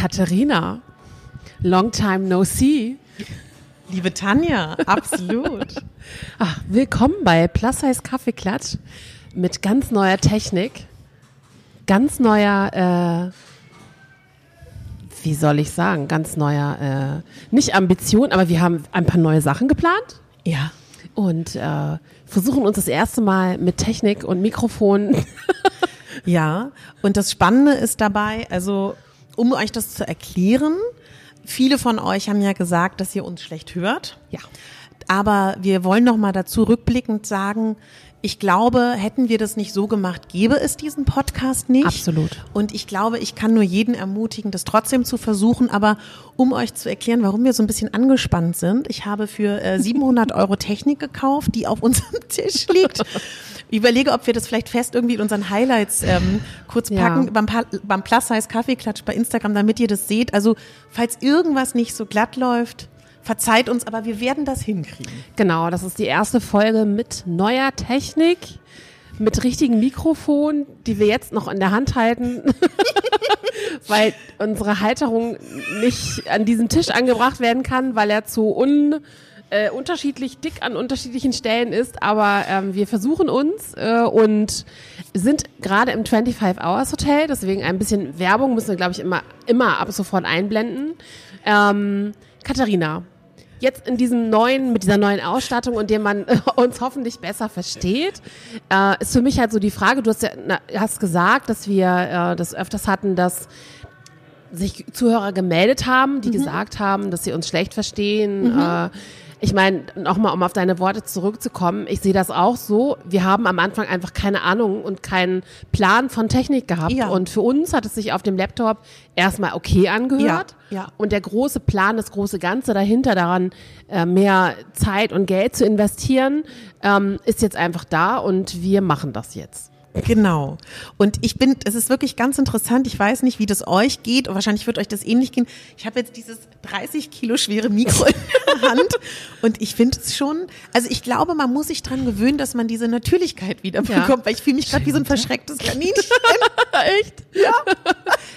Katharina, long time no see. Liebe Tanja, absolut. Ach, willkommen bei Plus Size Kaffeeklatsch mit ganz neuer Technik, ganz neuer, äh, wie soll ich sagen, ganz neuer, äh, nicht Ambition, aber wir haben ein paar neue Sachen geplant Ja. und äh, versuchen uns das erste Mal mit Technik und Mikrofon. Ja, und das Spannende ist dabei, also um euch das zu erklären, viele von euch haben ja gesagt, dass ihr uns schlecht hört. ja. Aber wir wollen noch mal dazu rückblickend sagen, ich glaube, hätten wir das nicht so gemacht, gäbe es diesen Podcast nicht. Absolut. Und ich glaube, ich kann nur jeden ermutigen, das trotzdem zu versuchen. Aber um euch zu erklären, warum wir so ein bisschen angespannt sind, ich habe für äh, 700 Euro Technik gekauft, die auf unserem Tisch liegt. Ich überlege, ob wir das vielleicht fest irgendwie in unseren Highlights ähm, kurz Ja. packen, beim, Pa- beim Plus Size Kaffeeklatsch bei Instagram, damit ihr das seht. Also, falls irgendwas nicht so glatt läuft, verzeiht uns, aber wir werden das hinkriegen. Genau, das ist die erste Folge mit neuer Technik, mit richtigen Mikrofon, die wir jetzt noch in der Hand halten, weil unsere Halterung nicht an diesen Tisch angebracht werden kann, weil er zu un äh, unterschiedlich dick an unterschiedlichen Stellen ist, aber ähm, wir versuchen uns äh, und sind gerade im 25 Hours Hotel, deswegen ein bisschen Werbung müssen wir, glaube ich, immer, immer ab sofort einblenden. Ähm, Katharina, jetzt in diesem neuen, mit dieser neuen Ausstattung und dem man uns hoffentlich besser versteht, äh, ist für mich halt so die Frage, du hast ja na, hast gesagt, dass wir äh, das öfters hatten, dass sich Zuhörer gemeldet haben, die gesagt haben, dass sie uns schlecht verstehen. Äh, ich meine, nochmal, um auf deine Worte zurückzukommen, ich sehe das auch so. Wir haben am Anfang einfach keine Ahnung und keinen Plan von Technik gehabt. Ja. Und für uns hat es sich auf dem Laptop erstmal okay angehört. Ja, ja. Und der große Plan, das große Ganze dahinter, daran äh, mehr Zeit und Geld zu investieren, ähm, ist jetzt einfach da und wir machen das jetzt. Genau. Und ich bin, es ist wirklich ganz interessant. Ich weiß nicht, wie das euch geht. Und wahrscheinlich wird euch das ähnlich gehen. Ich habe jetzt dieses 30 Kilo schwere Mikro in der Hand. Und ich finde es schon, also ich glaube, man muss sich dran gewöhnen, dass man diese Natürlichkeit wieder Ja. bekommt, weil ich fühle mich gerade wie so ein verschrecktes Kaninchen. Echt? Ja.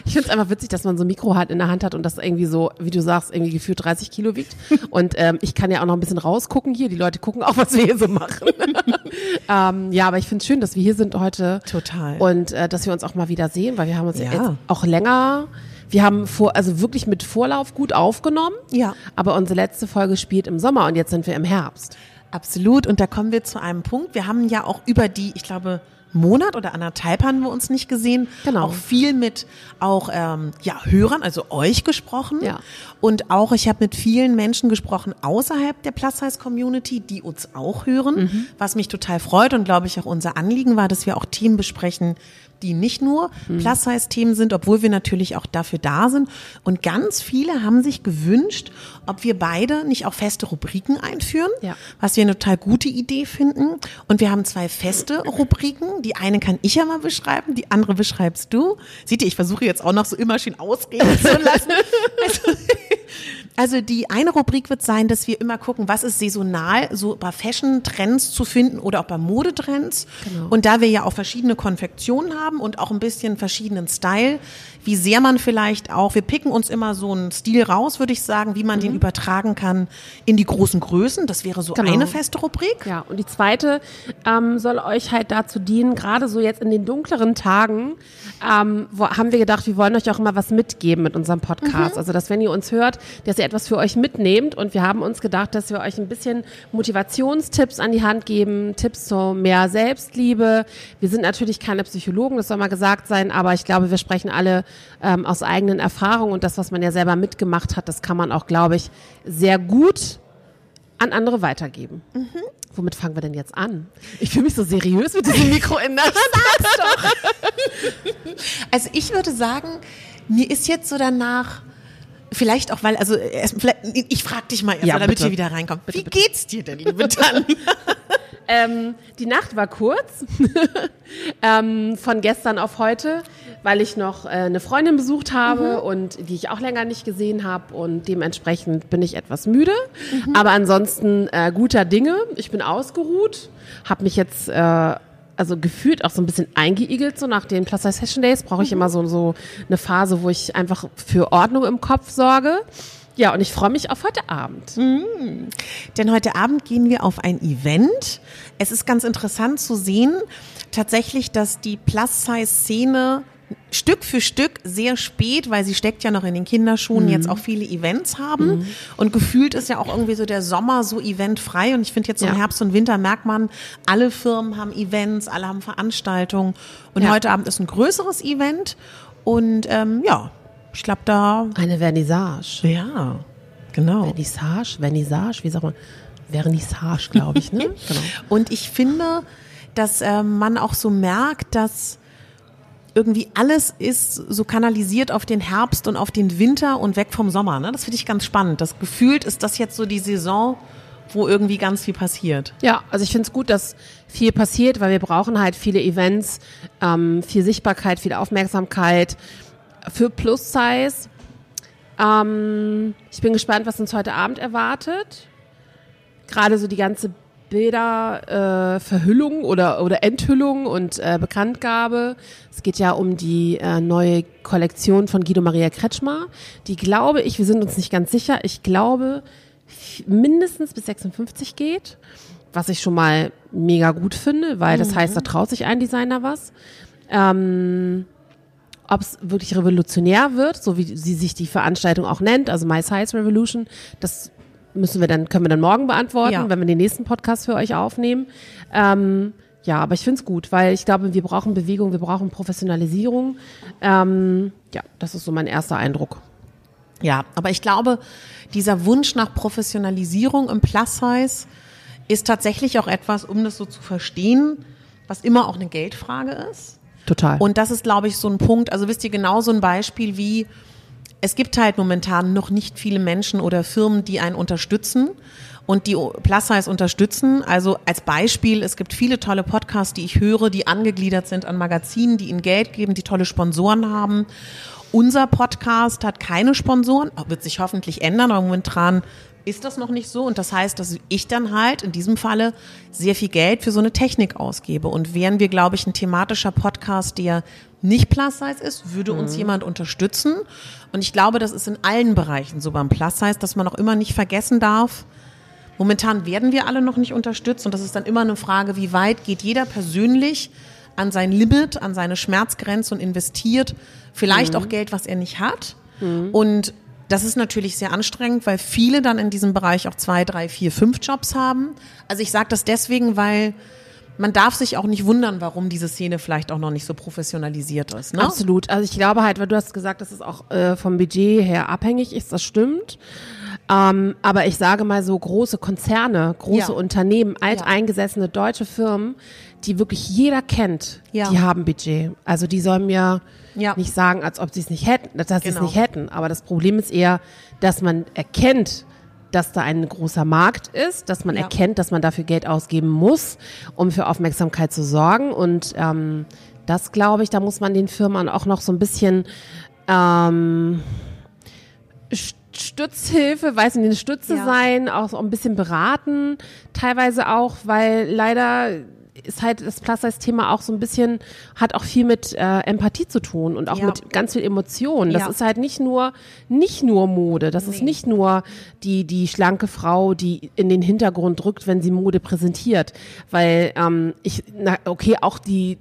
Ich finde es einfach witzig, dass man so ein Mikro halt in der Hand hat und das irgendwie so, wie du sagst, irgendwie gefühlt 30 Kilo wiegt. Und ähm, ich kann ja auch noch ein bisschen rausgucken hier. Die Leute gucken auch, was wir hier so machen. ähm, ja, aber ich finde es schön, dass wir hier sind heute. Total. Und äh, dass wir uns auch mal wieder sehen, weil wir haben uns Ja. jetzt auch länger, wir haben vor, also wirklich mit Vorlauf gut aufgenommen. Ja. Aber unsere letzte Folge spielt im Sommer und jetzt sind wir im Herbst. Absolut. Und da kommen wir zu einem Punkt. Wir haben ja auch über die, ich glaube, Monat oder anderthalb haben wir uns nicht gesehen. Genau. Auch viel mit auch ähm, ja Hörern, also euch gesprochen. Ja. Und auch ich habe mit vielen Menschen gesprochen außerhalb der Plus Size Community, die uns auch hören, Mhm. was mich total freut und glaube ich auch unser Anliegen war, dass wir auch Themen besprechen, die nicht nur Mhm. Plus Size Themen sind, obwohl wir natürlich auch dafür da sind. Und ganz viele haben sich gewünscht, ob wir beide nicht auch feste Rubriken einführen, Ja. was wir eine total gute Idee finden. Und wir haben zwei feste Rubriken. Die eine kann ich ja mal beschreiben, die andere beschreibst du. Seht ihr, ich versuche jetzt auch noch so immer schön ausreden zu lassen. Also, also die eine Rubrik wird sein, dass wir immer gucken, was ist saisonal so bei Fashion-Trends zu finden oder auch bei Modetrends. Genau. Und da wir ja auch verschiedene Konfektionen haben und auch ein bisschen verschiedenen Style, wie sehr man vielleicht auch, wir picken uns immer so einen Stil raus, würde ich sagen, wie man den übertragen kann in die großen Größen. Das wäre so Mhm. Genau. eine feste Rubrik. Ja, und die zweite ähm, soll euch halt dazu dienen, gerade so jetzt in den dunkleren Tagen, ähm, wo, haben wir gedacht, wir wollen euch auch immer was mitgeben mit unserem Podcast. Also, dass wenn ihr uns hört, dass ihr etwas für euch mitnehmt. Und wir haben uns gedacht, dass wir euch ein bisschen Motivationstipps an die Hand geben, Tipps zu mehr Selbstliebe. Wir sind natürlich keine Psychologen, das soll mal gesagt sein, aber ich glaube, wir sprechen alle ähm, aus eigenen Erfahrungen und das, was man ja selber mitgemacht hat, das kann man auch, glaube ich, sehr gut an andere weitergeben. Womit fangen wir denn jetzt an? Ich fühle mich so seriös mit diesem Mikro in der Hand. Also ich würde sagen, mir ist jetzt so danach, vielleicht auch, weil, also erst, vielleicht, ich frage dich mal erst, Ja, mal, damit bitte. wir wieder reinkommen. Wie geht's dir denn, liebe Tanja? Ähm, die Nacht war kurz, ähm, von gestern auf heute, weil ich noch äh, eine Freundin besucht habe und die ich auch länger nicht gesehen habe und dementsprechend bin ich etwas müde. Aber ansonsten äh, guter Dinge. Ich bin ausgeruht, habe mich jetzt äh, also gefühlt auch so ein bisschen eingeigelt, so nach den Plus Size Session Days brauche ich immer so, so eine Phase, wo ich einfach für Ordnung im Kopf sorge. Ja, und ich freue mich auf heute Abend. Denn heute Abend gehen wir auf ein Event. Es ist ganz interessant zu sehen, tatsächlich, dass die Plus-Size-Szene Stück für Stück sehr spät, weil sie steckt ja noch in den Kinderschuhen, jetzt auch viele Events haben. Und gefühlt ist ja auch irgendwie so der Sommer so eventfrei. Und ich finde jetzt so im Ja. Herbst und Winter merkt man, alle Firmen haben Events, alle haben Veranstaltungen. Und Ja. heute Abend ist ein größeres Event. Und ähm, ja, ich glaube da, Eine Vernissage. ja, genau. Vernissage? Vernissage? Wie sagt man? Vernissage, glaube ich, ne? genau. Und ich finde, dass äh, man auch so merkt, dass irgendwie alles ist so kanalisiert auf den Herbst und auf den Winter und weg vom Sommer. Ne? Das finde ich ganz spannend. Das gefühlt ist das jetzt so die Saison, wo irgendwie ganz viel passiert. Ja, also ich finde es gut, dass viel passiert, weil wir brauchen halt viele Events, ähm, viel Sichtbarkeit, viel Aufmerksamkeit für Plus Size. Ähm, ich bin gespannt, was uns heute Abend erwartet. Gerade so die ganze Bilder, äh, Verhüllung oder, oder Enthüllung und äh, Bekanntgabe. Es geht ja um die äh, neue Kollektion von Guido Maria Kretschmer. Die glaube ich, wir sind uns nicht ganz sicher, ich glaube mindestens bis 56 geht, was ich schon mal mega gut finde, weil das heißt, da traut sich ein Designer was. Ähm, ob es wirklich revolutionär wird, so wie sie sich die Veranstaltung auch nennt, also My Size Revolution, das müssen wir dann, können wir dann morgen beantworten, Ja. wenn wir den nächsten Podcast für euch aufnehmen. Ähm, ja, aber ich finde es gut, weil ich glaube, wir brauchen Bewegung, wir brauchen Professionalisierung. Ähm, ja, das ist so mein erster Eindruck. Ja, aber ich glaube, dieser Wunsch nach Professionalisierung im Plus-Size ist tatsächlich auch etwas, um das so zu verstehen, was immer auch eine Geldfrage ist. Total. Und das ist, glaube ich, so ein Punkt, also wisst ihr, genau so ein Beispiel wie, es gibt halt momentan noch nicht viele Menschen oder Firmen, die einen unterstützen und die Plus Size unterstützen. Also als Beispiel, es gibt viele tolle Podcasts, die ich höre, die angegliedert sind an Magazinen, die ihnen Geld geben, die tolle Sponsoren haben. Unser Podcast hat keine Sponsoren, wird sich hoffentlich ändern, aber momentan ist das noch nicht so. Und das heißt, dass ich dann halt in diesem Falle sehr viel Geld für so eine Technik ausgebe. Und wären wir, glaube ich, ein thematischer Podcast, der nicht Plus-Size ist, würde uns jemand unterstützen. Und ich glaube, das ist in allen Bereichen so beim Plus-Size, dass man auch immer nicht vergessen darf, Momentan werden wir alle noch nicht unterstützt und das ist dann immer eine Frage, wie weit geht jeder persönlich an sein Limit, an seine Schmerzgrenze und investiert vielleicht auch Geld, was er nicht hat. Und das ist natürlich sehr anstrengend, weil viele dann in diesem Bereich auch zwei, drei, vier, fünf Jobs haben. Also ich sage das deswegen, weil man darf sich auch nicht wundern, warum diese Szene vielleicht auch noch nicht so professionalisiert ist. Ne? Absolut. Also ich glaube halt, weil du hast gesagt, dass es auch äh, vom Budget her abhängig ist, das stimmt. Ähm, aber ich sage mal so große Konzerne, große Ja. Unternehmen, alteingesessene deutsche Firmen, die wirklich jeder kennt, Ja. die haben Budget. Also die sollen mir Ja. nicht sagen, als ob sie es nicht hätten, dass sie es Genau. nicht hätten. Aber das Problem ist eher, dass man erkennt, dass da ein großer Markt ist, dass man Ja. erkennt, dass man dafür Geld ausgeben muss, um für Aufmerksamkeit zu sorgen. Und ähm, das glaube ich, da muss man den Firmen auch noch so ein bisschen ähm, St- Stützhilfe, weiß nicht, eine Stütze Ja. sein, auch so ein bisschen beraten, teilweise auch, weil leider ist halt das Plus-Size-Thema auch so ein bisschen, hat auch viel mit äh, Empathie zu tun und auch Ja. mit ganz viel Emotionen. Das Ja. ist halt nicht nur, nicht nur Mode, das ist Nee. nicht nur die, die schlanke Frau, die in den Hintergrund rückt, wenn sie Mode präsentiert. Weil ähm, ich, na, okay, auch die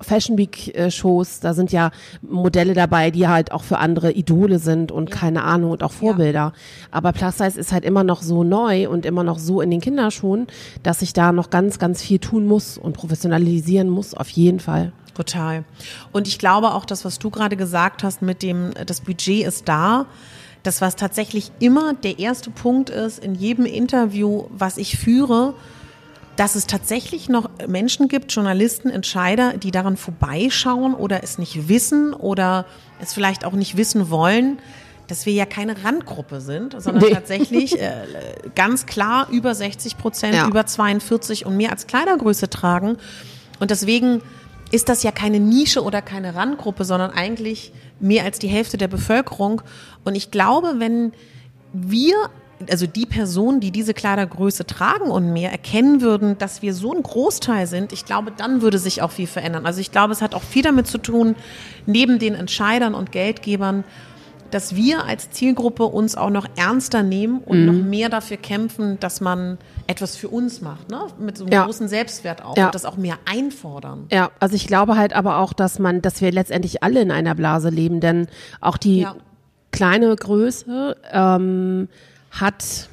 Fashion Week äh, Shows, da sind ja Modelle dabei, die halt auch für andere Idole sind und keine Ahnung und auch Vorbilder. Aber Plus Size ist halt immer noch so neu und immer noch so in den Kinderschuhen, dass ich da noch ganz, ganz viel tun muss und professionalisieren muss, auf jeden Fall. Total. Und ich glaube auch, das, was du gerade gesagt hast mit dem, das Budget ist da, das, was tatsächlich immer der erste Punkt ist in jedem Interview, was ich führe, dass es tatsächlich noch Menschen gibt, Journalisten, Entscheider, die daran vorbeischauen oder es nicht wissen oder es vielleicht auch nicht wissen wollen, dass wir ja keine Randgruppe sind, sondern Nee. tatsächlich äh, ganz klar über 60 Prozent, Ja. über 42 und mehr als Kleidergröße tragen. Und deswegen ist das ja keine Nische oder keine Randgruppe, sondern eigentlich mehr als die Hälfte der Bevölkerung. Und ich glaube, wenn wir also die Personen, die diese Kleidergröße tragen und mehr, erkennen würden, dass wir so ein Großteil sind, ich glaube, dann würde sich auch viel verändern. Also ich glaube, es hat auch viel damit zu tun, neben den Entscheidern und Geldgebern, dass wir als Zielgruppe uns auch noch ernster nehmen und mhm. noch mehr dafür kämpfen, dass man etwas für uns macht, ne? Mit so einem ja. großen Selbstwert auch ja. und das auch mehr einfordern. Ja, also ich glaube halt aber auch, dass man, dass wir letztendlich alle in einer Blase leben, denn auch die ja. kleine Größe ähm, hat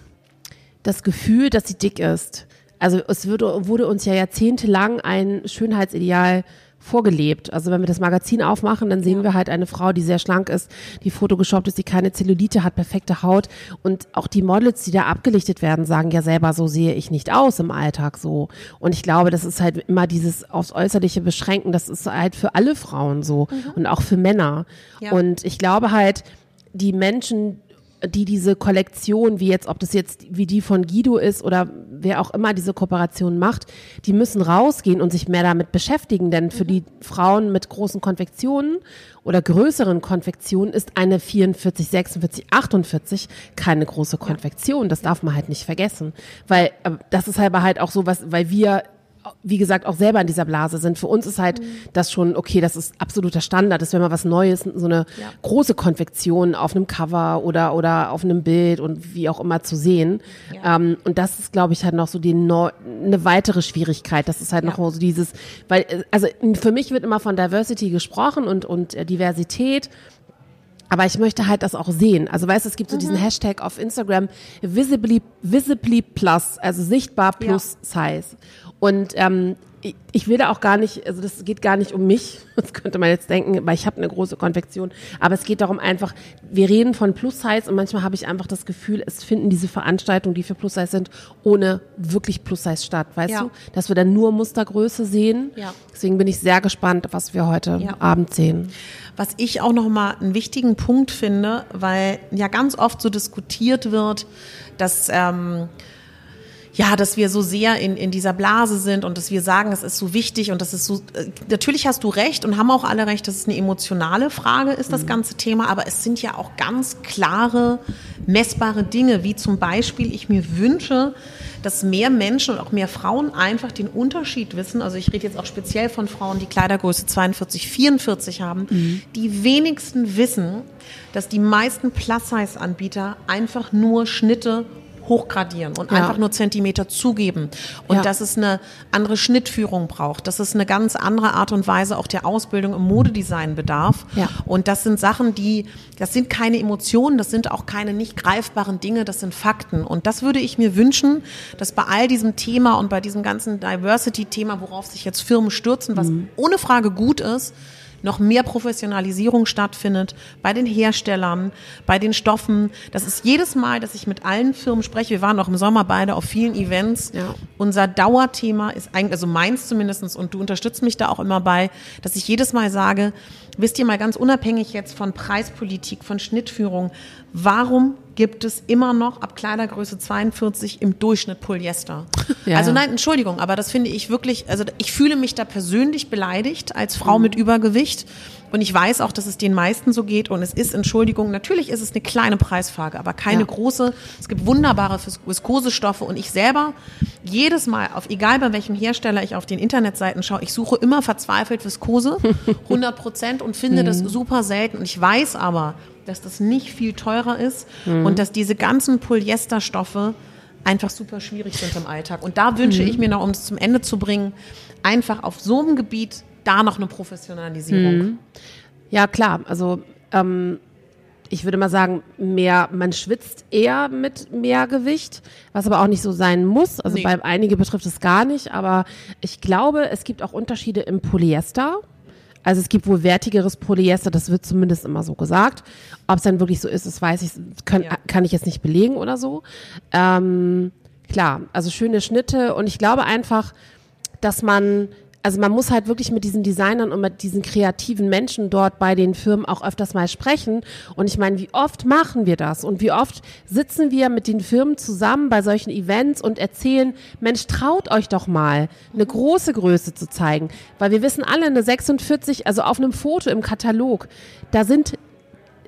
das Gefühl, dass sie dick ist. Also es wurde, wurde uns ja jahrzehntelang ein Schönheitsideal vorgelebt. Also wenn wir das Magazin aufmachen, dann sehen ja. wir halt eine Frau, die sehr schlank ist, die fotogeshoppt ist, die keine Zellulite hat, perfekte Haut. Und auch die Models, die da abgelichtet werden, sagen ja selber, so sehe ich nicht aus im Alltag so. Und ich glaube, das ist halt immer dieses aufs Äußerliche beschränken, das ist halt für alle Frauen so mhm. und auch für Männer. Ja. Und ich glaube halt, die Menschen, die diese Kollektion, wie jetzt, ob das jetzt wie die von Guido ist oder wer auch immer diese Kooperation macht, die müssen rausgehen und sich mehr damit beschäftigen, denn für die Frauen mit großen Konfektionen oder größeren Konfektionen ist eine 44, 46, 48 keine große Konfektion. Das darf man halt nicht vergessen, weil äh, das ist halt halt auch so was, weil wir wie gesagt, auch selber in dieser Blase sind. Für uns ist halt mhm. das schon, okay, das ist absoluter Standard, das wäre mal was Neues, so eine ja. große Konfektion auf einem Cover oder, oder auf einem Bild und wie auch immer zu sehen. Ja. Ähm, und das ist, glaube ich, halt noch so die Neu eine weitere Schwierigkeit. Das ist halt ja. noch so dieses, weil, äh, also für mich wird immer von Diversity gesprochen und, und äh, Diversität. Aber ich möchte halt das auch sehen. Also weißt du, es gibt so mhm. diesen Hashtag auf Instagram, visibly, visibly plus, also sichtbar plus ja. Size. Und ähm, ich will da auch gar nicht, also das geht gar nicht um mich, das könnte man jetzt denken, weil ich habe eine große Konfektion, aber es geht darum einfach, wir reden von Plus-Size und manchmal habe ich einfach das Gefühl, es finden diese Veranstaltungen, die für Plus-Size sind, ohne wirklich Plus-Size statt, weißt ja. du? Dass wir dann nur Mustergröße sehen. Ja. Deswegen bin ich sehr gespannt, was wir heute ja. Abend sehen. Was ich auch nochmal einen wichtigen Punkt finde, weil ja ganz oft so diskutiert wird, dass ähm, ja, dass wir so sehr in, in dieser Blase sind und dass wir sagen, es ist so wichtig und das ist so, äh, natürlich hast du recht und haben auch alle recht, dass es eine emotionale Frage ist, das mhm. ganze Thema, aber es sind ja auch ganz klare, messbare Dinge, wie zum Beispiel, ich mir wünsche, dass mehr Menschen und auch mehr Frauen einfach den Unterschied wissen. Also ich rede jetzt auch speziell von Frauen, die Kleidergröße 42, 44 haben. Mhm. Die wenigsten wissen, dass die meisten Plus-Size-Anbieter einfach nur Schnitte hochgradieren und ja. einfach nur Zentimeter zugeben. Und ja. dass es eine andere Schnittführung braucht, dass es eine ganz andere Art und Weise auch der Ausbildung im Modedesign bedarf. Ja. Und das sind Sachen, die, das sind keine Emotionen, das sind auch keine nicht greifbaren Dinge, das sind Fakten. Und das würde ich mir wünschen, dass bei all diesem Thema und bei diesem ganzen Diversity-Thema, worauf sich jetzt Firmen stürzen, was mhm. ohne Frage gut ist, noch mehr Professionalisierung stattfindet bei den Herstellern, bei den Stoffen. Das ist jedes Mal, dass ich mit allen Firmen spreche. Wir waren auch im Sommer beide auf vielen Events. Ja. Unser Dauerthema ist eigentlich, also meins zumindestens und du unterstützt mich da auch immer bei, dass ich jedes Mal sage, wisst ihr mal ganz unabhängig jetzt von Preispolitik, von Schnittführung, warum gibt es immer noch ab Kleidergröße 42 im Durchschnitt Polyester? Ja. Also nein, Entschuldigung, aber das finde ich wirklich, also ich fühle mich da persönlich beleidigt als Frau mhm. mit Übergewicht. Und ich weiß auch, dass es den meisten so geht. Und es ist, Entschuldigung, natürlich ist es eine kleine Preisfrage, aber keine ja. große. Es gibt wunderbare Viskosestoffe. Und ich selber, jedes Mal, auf egal bei welchem Hersteller ich auf den Internetseiten schaue, ich suche immer verzweifelt Viskose, 100 Prozent, und finde das mhm. super selten. Und ich weiß aber, dass das nicht viel teurer ist mhm. und dass diese ganzen Polyesterstoffe einfach super schwierig sind im Alltag. Und da wünsche mhm. ich mir noch, um es zum Ende zu bringen, einfach auf so einem Gebiet da noch eine Professionalisierung. Mhm. Ja, klar. Also ähm, ich würde mal sagen, mehr, man schwitzt eher mit mehr Gewicht, was aber auch nicht so sein muss. Also nee. bei einige betrifft es gar nicht, aber ich glaube, es gibt auch Unterschiede im Polyester. Also es gibt wohl wertigeres Polyester, das wird zumindest immer so gesagt. Ob es dann wirklich so ist, das weiß ich, kann, ja. kann ich jetzt nicht belegen oder so. Ähm, klar, also schöne Schnitte und ich glaube einfach, dass man also man muss halt wirklich mit diesen Designern und mit diesen kreativen Menschen dort bei den Firmen auch öfters mal sprechen. Und ich meine, wie oft machen wir das? Und wie oft sitzen wir mit den Firmen zusammen bei solchen Events und erzählen, Mensch, traut euch doch mal, eine große Größe zu zeigen. Weil wir wissen alle, eine 46, also auf einem Foto im Katalog, da sind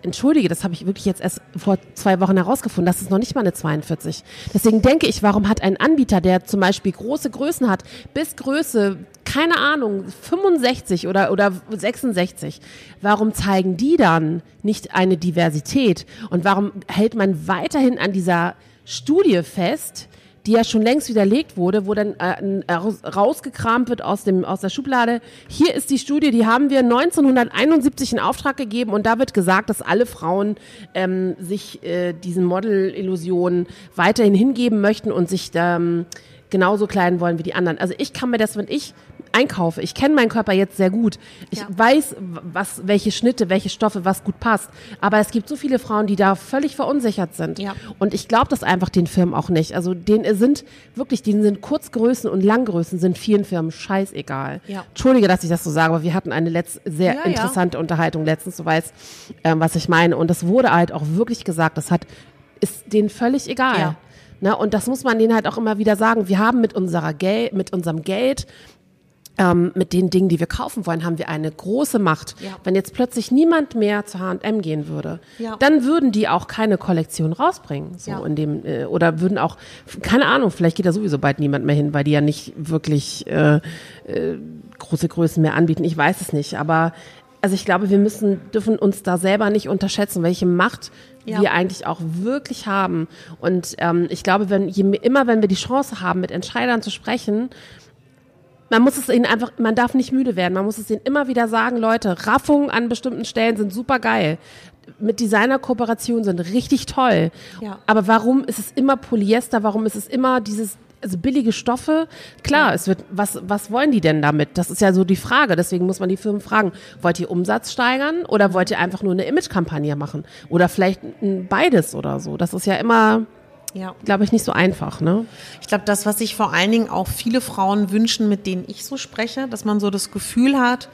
entschuldige, das habe ich wirklich jetzt erst vor zwei Wochen herausgefunden, das ist noch nicht mal eine 42. Deswegen denke ich, warum hat ein Anbieter, der zum Beispiel große Größen hat, bis Größe, keine Ahnung, 65 oder, oder 66, warum zeigen die dann nicht eine Diversität? Und warum hält man weiterhin an dieser Studie fest, die ja schon längst widerlegt wurde, wo dann äh, rausgekramt wird aus, dem, aus der Schublade. Hier ist die Studie, die haben wir 1971 in Auftrag gegeben und da wird gesagt, dass alle Frauen ähm, sich äh, diesen Model-Illusionen weiterhin hingeben möchten und sich ähm, genauso kleiden wollen wie die anderen. Also ich kann mir das, wenn ich einkaufe, ich kenne meinen Körper jetzt sehr gut. Ich ja. weiß, was, welche Schnitte, welche Stoffe, was gut passt. Aber es gibt so viele Frauen, die da völlig verunsichert sind. Ja. Und ich glaube das einfach den Firmen auch nicht. Also denen sind wirklich, denen sind Kurzgrößen und Langgrößen sind vielen Firmen scheißegal. Ja. Entschuldige, dass ich das so sage, aber wir hatten eine letzt, sehr ja, interessante Unterhaltung letztens, du weißt, ähm, was ich meine. Und das wurde halt auch wirklich gesagt, das hat, ist denen völlig egal. Ja. Ne, und das muss man denen halt auch immer wieder sagen. Wir haben mit unserer Geld, mit unserem Geld, ähm, mit den Dingen, die wir kaufen wollen, haben wir eine große Macht. Ja. Wenn jetzt plötzlich niemand mehr zu H&M gehen würde, ja. dann würden die auch keine Kollektion rausbringen, so ja. in dem äh, oder würden auch keine Ahnung, vielleicht geht da sowieso bald niemand mehr hin, weil die ja nicht wirklich äh, äh, große Größen mehr anbieten. Ich weiß es nicht, aber also ich glaube, wir müssen, dürfen uns da selber nicht unterschätzen, welche Macht ja. wir eigentlich auch wirklich haben. Und ähm, ich glaube, wenn je, immer, wenn wir die Chance haben, mit Entscheidern zu sprechen, man muss es ihnen einfach, man darf nicht müde werden. Man muss es ihnen immer wieder sagen, Leute, Raffungen an bestimmten Stellen sind super geil. Mit Designer-Kooperationen sind richtig toll. Ja. Aber warum ist es immer Polyester? Warum ist es immer dieses also billige Stoffe, klar, es wird, was, was wollen die denn damit? Das ist ja so die Frage. Deswegen muss man die Firmen fragen, wollt ihr Umsatz steigern oder wollt ihr einfach nur eine Imagekampagne machen? Oder vielleicht beides oder so. Das ist ja immer, ja. glaube ich, nicht so einfach. Ne? Ich glaube, das, was sich vor allen Dingen auch viele Frauen wünschen, mit denen ich so spreche, dass man so das Gefühl hat,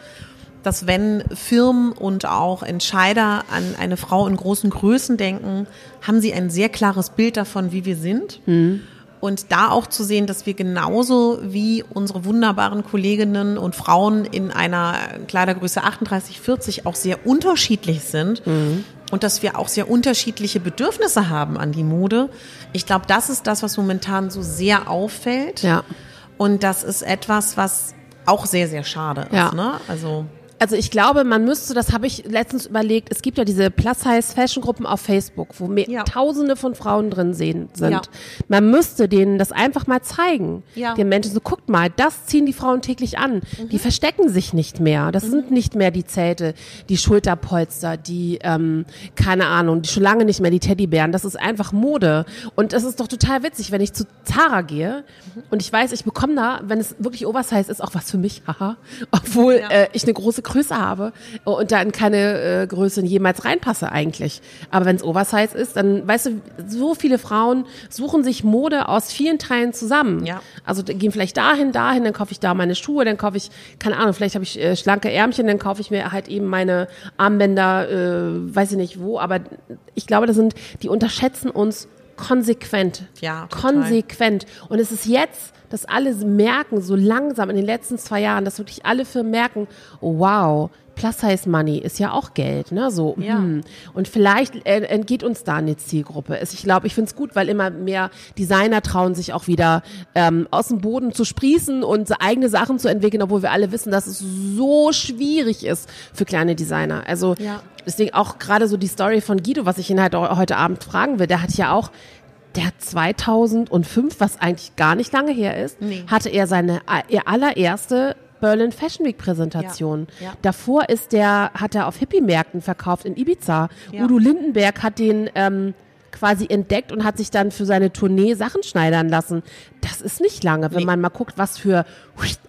dass wenn Firmen und auch Entscheider an eine Frau in großen Größen denken, haben sie ein sehr klares Bild davon, wie wir sind. Mhm. Und da auch zu sehen, dass wir genauso wie unsere wunderbaren Kolleginnen und Frauen in einer Kleidergröße 38, 40 auch sehr unterschiedlich sind. Mhm. Und dass wir auch sehr unterschiedliche Bedürfnisse haben an die Mode. Ich glaube, das ist das, was momentan so sehr auffällt. Ja. Und das ist etwas, was auch sehr, sehr schade ist. Ja. Ne? Also also ich glaube, man müsste, das habe ich letztens überlegt, es gibt ja diese Plus-Size-Fashion-Gruppen auf Facebook, wo mehr, ja. tausende von Frauen drin sehen, sind. Ja. Man müsste denen das einfach mal zeigen. Ja. Den Menschen so, guckt mal, das ziehen die Frauen täglich an. Mhm. Die verstecken sich nicht mehr. Das mhm. sind nicht mehr die Zelte, die Schulterpolster, die, ähm, keine Ahnung, die schon lange nicht mehr die Teddybären. Das ist einfach Mode. Und es ist doch total witzig, wenn ich zu Zara gehe mhm. und ich weiß, ich bekomme da, wenn es wirklich Oversize ist, auch was für mich, haha, obwohl ja. äh, ich eine große Größe habe und da in keine äh, Größe jemals reinpasse eigentlich. Aber wenn es Oversize ist, dann, weißt du, so viele Frauen suchen sich Mode aus vielen Teilen zusammen. Ja. Also gehen vielleicht dahin, dahin, dann kaufe ich da meine Schuhe, dann kaufe ich, keine Ahnung, vielleicht habe ich äh, schlanke Ärmchen, dann kaufe ich mir halt eben meine Armbänder, äh, weiß ich nicht wo, aber ich glaube, das sind, die unterschätzen uns konsequent. Ja, total. konsequent. Und es ist jetzt dass alle merken, so langsam in den letzten zwei Jahren, dass wirklich alle Firmen merken, oh, wow, Plus-Size Money ist ja auch Geld, ne? So. Ja. Hm. Und vielleicht entgeht uns da eine Zielgruppe. Ich glaube, ich finde es gut, weil immer mehr Designer trauen sich auch wieder ähm, aus dem Boden zu sprießen und eigene Sachen zu entwickeln, obwohl wir alle wissen, dass es so schwierig ist für kleine Designer. Also ja. deswegen auch gerade so die Story von Guido, was ich ihn halt heute Abend fragen will, der hat ja auch der hat 2005, was eigentlich gar nicht lange her ist, nee. hatte er seine er allererste Berlin Fashion Week Präsentation. Ja, ja. Davor ist der, hat er auf Hippie-Märkten verkauft in Ibiza. Ja. Udo Lindenberg hat den ähm, quasi entdeckt und hat sich dann für seine Tournee Sachen schneidern lassen. Das ist nicht lange, wenn nee. man mal guckt, was für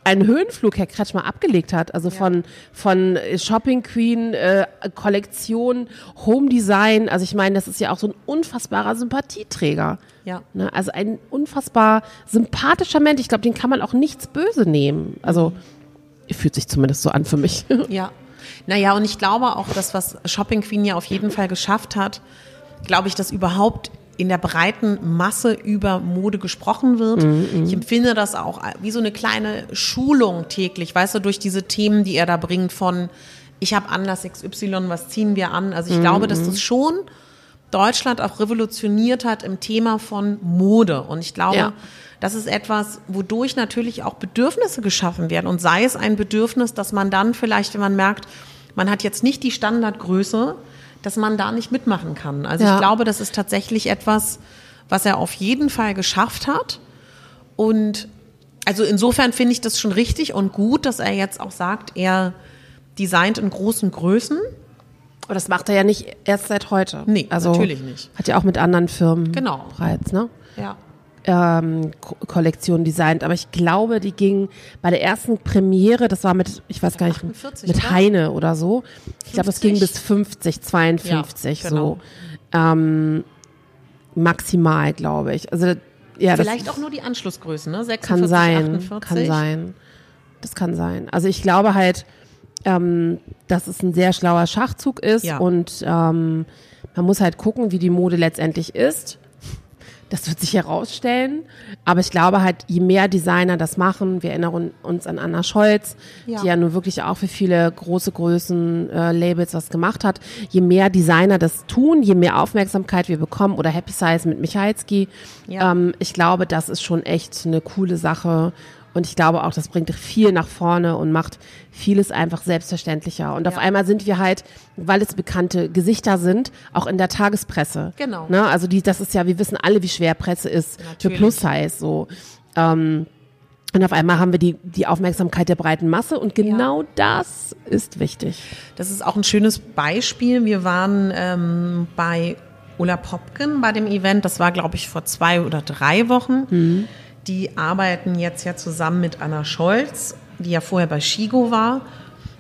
einen Höhenflug Herr Kretschmer abgelegt hat. Also ja. von, von Shopping Queen, äh, Kollektion, Home Design. Also ich meine, das ist ja auch so ein unfassbarer Sympathieträger. Ja. Ne? Also ein unfassbar sympathischer Mensch. Ich glaube, den kann man auch nichts böse nehmen. Also mhm. fühlt sich zumindest so an für mich. Ja. Naja, und ich glaube auch, dass was Shopping Queen ja auf jeden Fall geschafft hat, glaube ich, dass überhaupt in der breiten Masse über Mode gesprochen wird. Mhm, ich empfinde das auch wie so eine kleine Schulung täglich, weißt du, durch diese Themen, die er da bringt von ich habe Anlass XY, was ziehen wir an? Also ich glaube, dass das schon Deutschland auch revolutioniert hat im Thema von Mode. Und ich glaube, Ja. das ist etwas, wodurch natürlich auch Bedürfnisse geschaffen werden. Und sei es ein Bedürfnis, dass man dann vielleicht, wenn man merkt, man hat jetzt nicht die Standardgröße, dass man da nicht mitmachen kann. Also Ja. ich glaube, das ist tatsächlich etwas, was er auf jeden Fall geschafft hat. Und also insofern finde ich das schon richtig und gut, dass er jetzt auch sagt, er designt in großen Größen. Aber das macht er ja nicht erst seit heute. Nee, also, natürlich nicht. Hat ja auch mit anderen Firmen Genau. bereits, ne? Ja. Ähm, Ko Kollektion designt, aber ich glaube, die ging bei der ersten Premiere, das war mit, ich weiß gar nicht, 48, mit oder? Heine oder so. Ich glaube, das ging 50? bis 50, 52 Ja, genau. so. Ähm, maximal, glaube ich. Also ja, Vielleicht auch nur die Anschlussgrößen, ne? 46, kann sein, 48. kann sein. Das kann sein. Also ich glaube halt, ähm, dass es ein sehr schlauer Schachzug ist Ja. und ähm, man muss halt gucken, wie die Mode letztendlich ist. Das wird sich herausstellen. Aber ich glaube halt, je mehr Designer das machen, wir erinnern uns an Anna Scholz, Ja. die ja nun wirklich auch für viele große Größen äh, Labels was gemacht hat. Je mehr Designer das tun, je mehr Aufmerksamkeit wir bekommen oder Happy Size mit Michalski. Ja. Ähm, ich glaube, das ist schon echt eine coole Sache. Und ich glaube auch, das bringt viel nach vorne und macht vieles einfach selbstverständlicher. Und auf Ja. einmal sind wir halt, weil es bekannte Gesichter sind, auch in der Tagespresse. Genau. Ne? Also die, das ist ja, wir wissen alle, wie schwer Presse ist für Natürlich. Plus-Size. So. Ähm, und auf einmal haben wir die, die Aufmerksamkeit der breiten Masse und genau das ist wichtig. Das ist auch ein schönes Beispiel. Wir waren ähm, bei Ulla Popken bei dem Event. Das war, glaube ich, vor zwei oder drei Wochen. Die arbeiten jetzt ja zusammen mit Anna Scholz, die ja vorher bei Shigo war.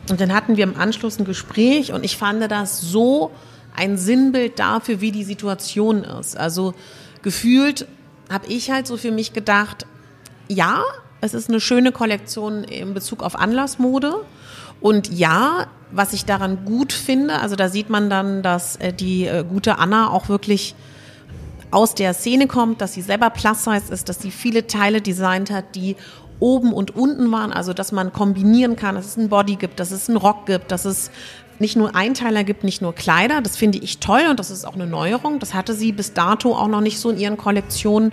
Und dann hatten wir im Anschluss ein Gespräch und ich fand das so ein Sinnbild dafür, wie die Situation ist. Also gefühlt habe ich halt so für mich gedacht, ja, es ist eine schöne Kollektion in Bezug auf Anlassmode. Und ja, was ich daran gut finde, also da sieht man dann, dass äh, die äh, gute Anna auch wirklich aus der Szene kommt, dass sie selber Plus-Size ist, dass sie viele Teile designt hat, die oben und unten waren, also dass man kombinieren kann, dass es einen Body gibt, dass es einen Rock gibt, dass es nicht nur Einteiler gibt, nicht nur Kleider. Das finde ich toll und das ist auch eine Neuerung. Das hatte sie bis dato auch noch nicht so in ihren Kollektionen.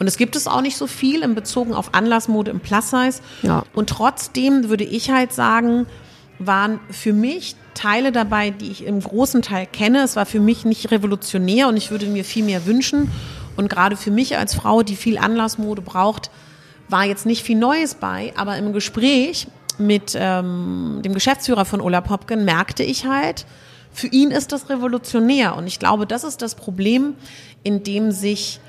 Und es gibt es auch nicht so viel in Bezug auf Anlassmode im Plus-Size. Ja. Und trotzdem würde ich halt sagen, waren für mich Teile dabei, die ich im großen Teil kenne. Es war für mich nicht revolutionär und ich würde mir viel mehr wünschen. Und gerade für mich als Frau, die viel Anlassmode braucht, war jetzt nicht viel Neues bei. Aber im Gespräch mit ähm, dem Geschäftsführer von Ola Popken merkte ich halt, für ihn ist das revolutionär. Und ich glaube, das ist das Problem, in dem sich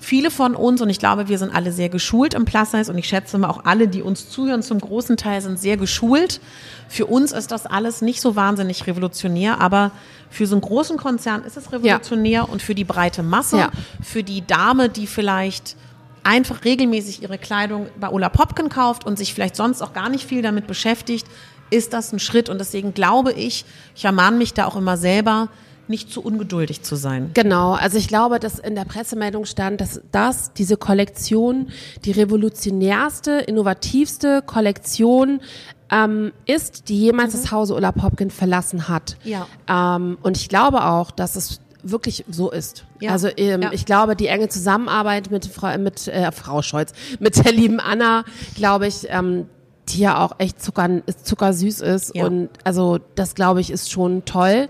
viele von uns, und ich glaube, wir sind alle sehr geschult im Plus-Size und ich schätze mal auch alle, die uns zuhören, zum großen Teil sind sehr geschult. Für uns ist das alles nicht so wahnsinnig revolutionär, aber für so einen großen Konzern ist es revolutionär und für die breite Masse, Ja. für die Dame, die vielleicht einfach regelmäßig ihre Kleidung bei Ola Popken kauft und sich vielleicht sonst auch gar nicht viel damit beschäftigt, ist das ein Schritt. Und deswegen glaube ich, ich ermahne mich da auch immer selber, nicht zu ungeduldig zu sein. Genau, also ich glaube, dass in der Pressemeldung stand, dass das, diese Kollektion, die revolutionärste, innovativste Kollektion ähm, ist, die jemals das Hause Ulla Popkin verlassen hat. Ja. Ähm, und ich glaube auch, dass es wirklich so ist. Ja. Also ähm, Ja. ich glaube, die enge Zusammenarbeit mit Frau, mit äh, Frau Scholz, mit der lieben Anna, glaube ich, ähm, die ja auch echt zucker, zuckersüß ist. Ja. Und also das glaube ich ist schon toll.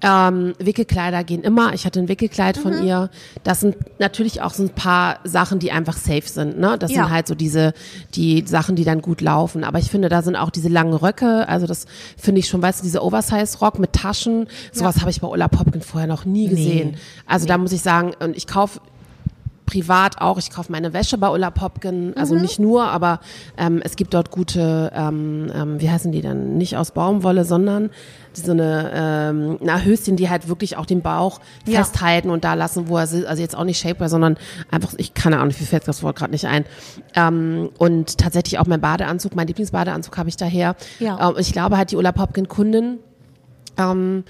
Ähm, Wickelkleider gehen immer. Ich hatte ein Wickelkleid Mhm. von ihr. Das sind natürlich auch so ein paar Sachen, die einfach safe sind. Ne? Das Ja. sind halt so diese die Sachen, die dann gut laufen. Aber ich finde, da sind auch diese langen Röcke. Also das finde ich schon, weißt du, diese Oversize-Rock mit Taschen. Sowas habe ich bei Ulla Popkin vorher noch nie gesehen. Also da muss ich sagen, und ich kaufe privat auch, ich kaufe meine Wäsche bei Ulla Popkin, also Mhm. nicht nur, aber ähm, es gibt dort gute, ähm, ähm, wie heißen die dann, nicht aus Baumwolle, sondern so eine ähm, na, Höschen, die halt wirklich auch den Bauch Ja. festhalten und da lassen, wo er sitzt, also jetzt auch nicht Shapewear, sondern einfach, ich keine Ahnung, mir fällt das Wort gerade nicht ein. Ähm, und tatsächlich auch mein Badeanzug, mein Lieblingsbadeanzug habe ich daher. Ja. Ähm, ich glaube halt, die Ulla Popkin-Kundin ähm,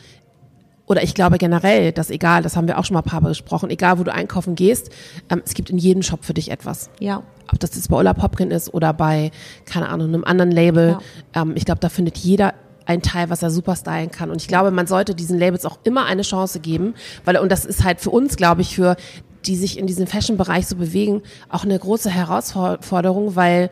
oder ich glaube generell, dass egal, das haben wir auch schon mal ein paar Mal besprochen, egal wo du einkaufen gehst, ähm, es gibt in jedem Shop für dich etwas. Ja. Ob das jetzt bei Ulla Popkin ist oder bei, keine Ahnung, einem anderen Label. Ähm, ich glaube, da findet jeder ein Teil, was er super stylen kann. Und ich glaube, man sollte diesen Labels auch immer eine Chance geben, weil, und das ist halt für uns, glaube ich, für die sich in diesem Fashion-Bereich so bewegen, auch eine große Herausforderung, weil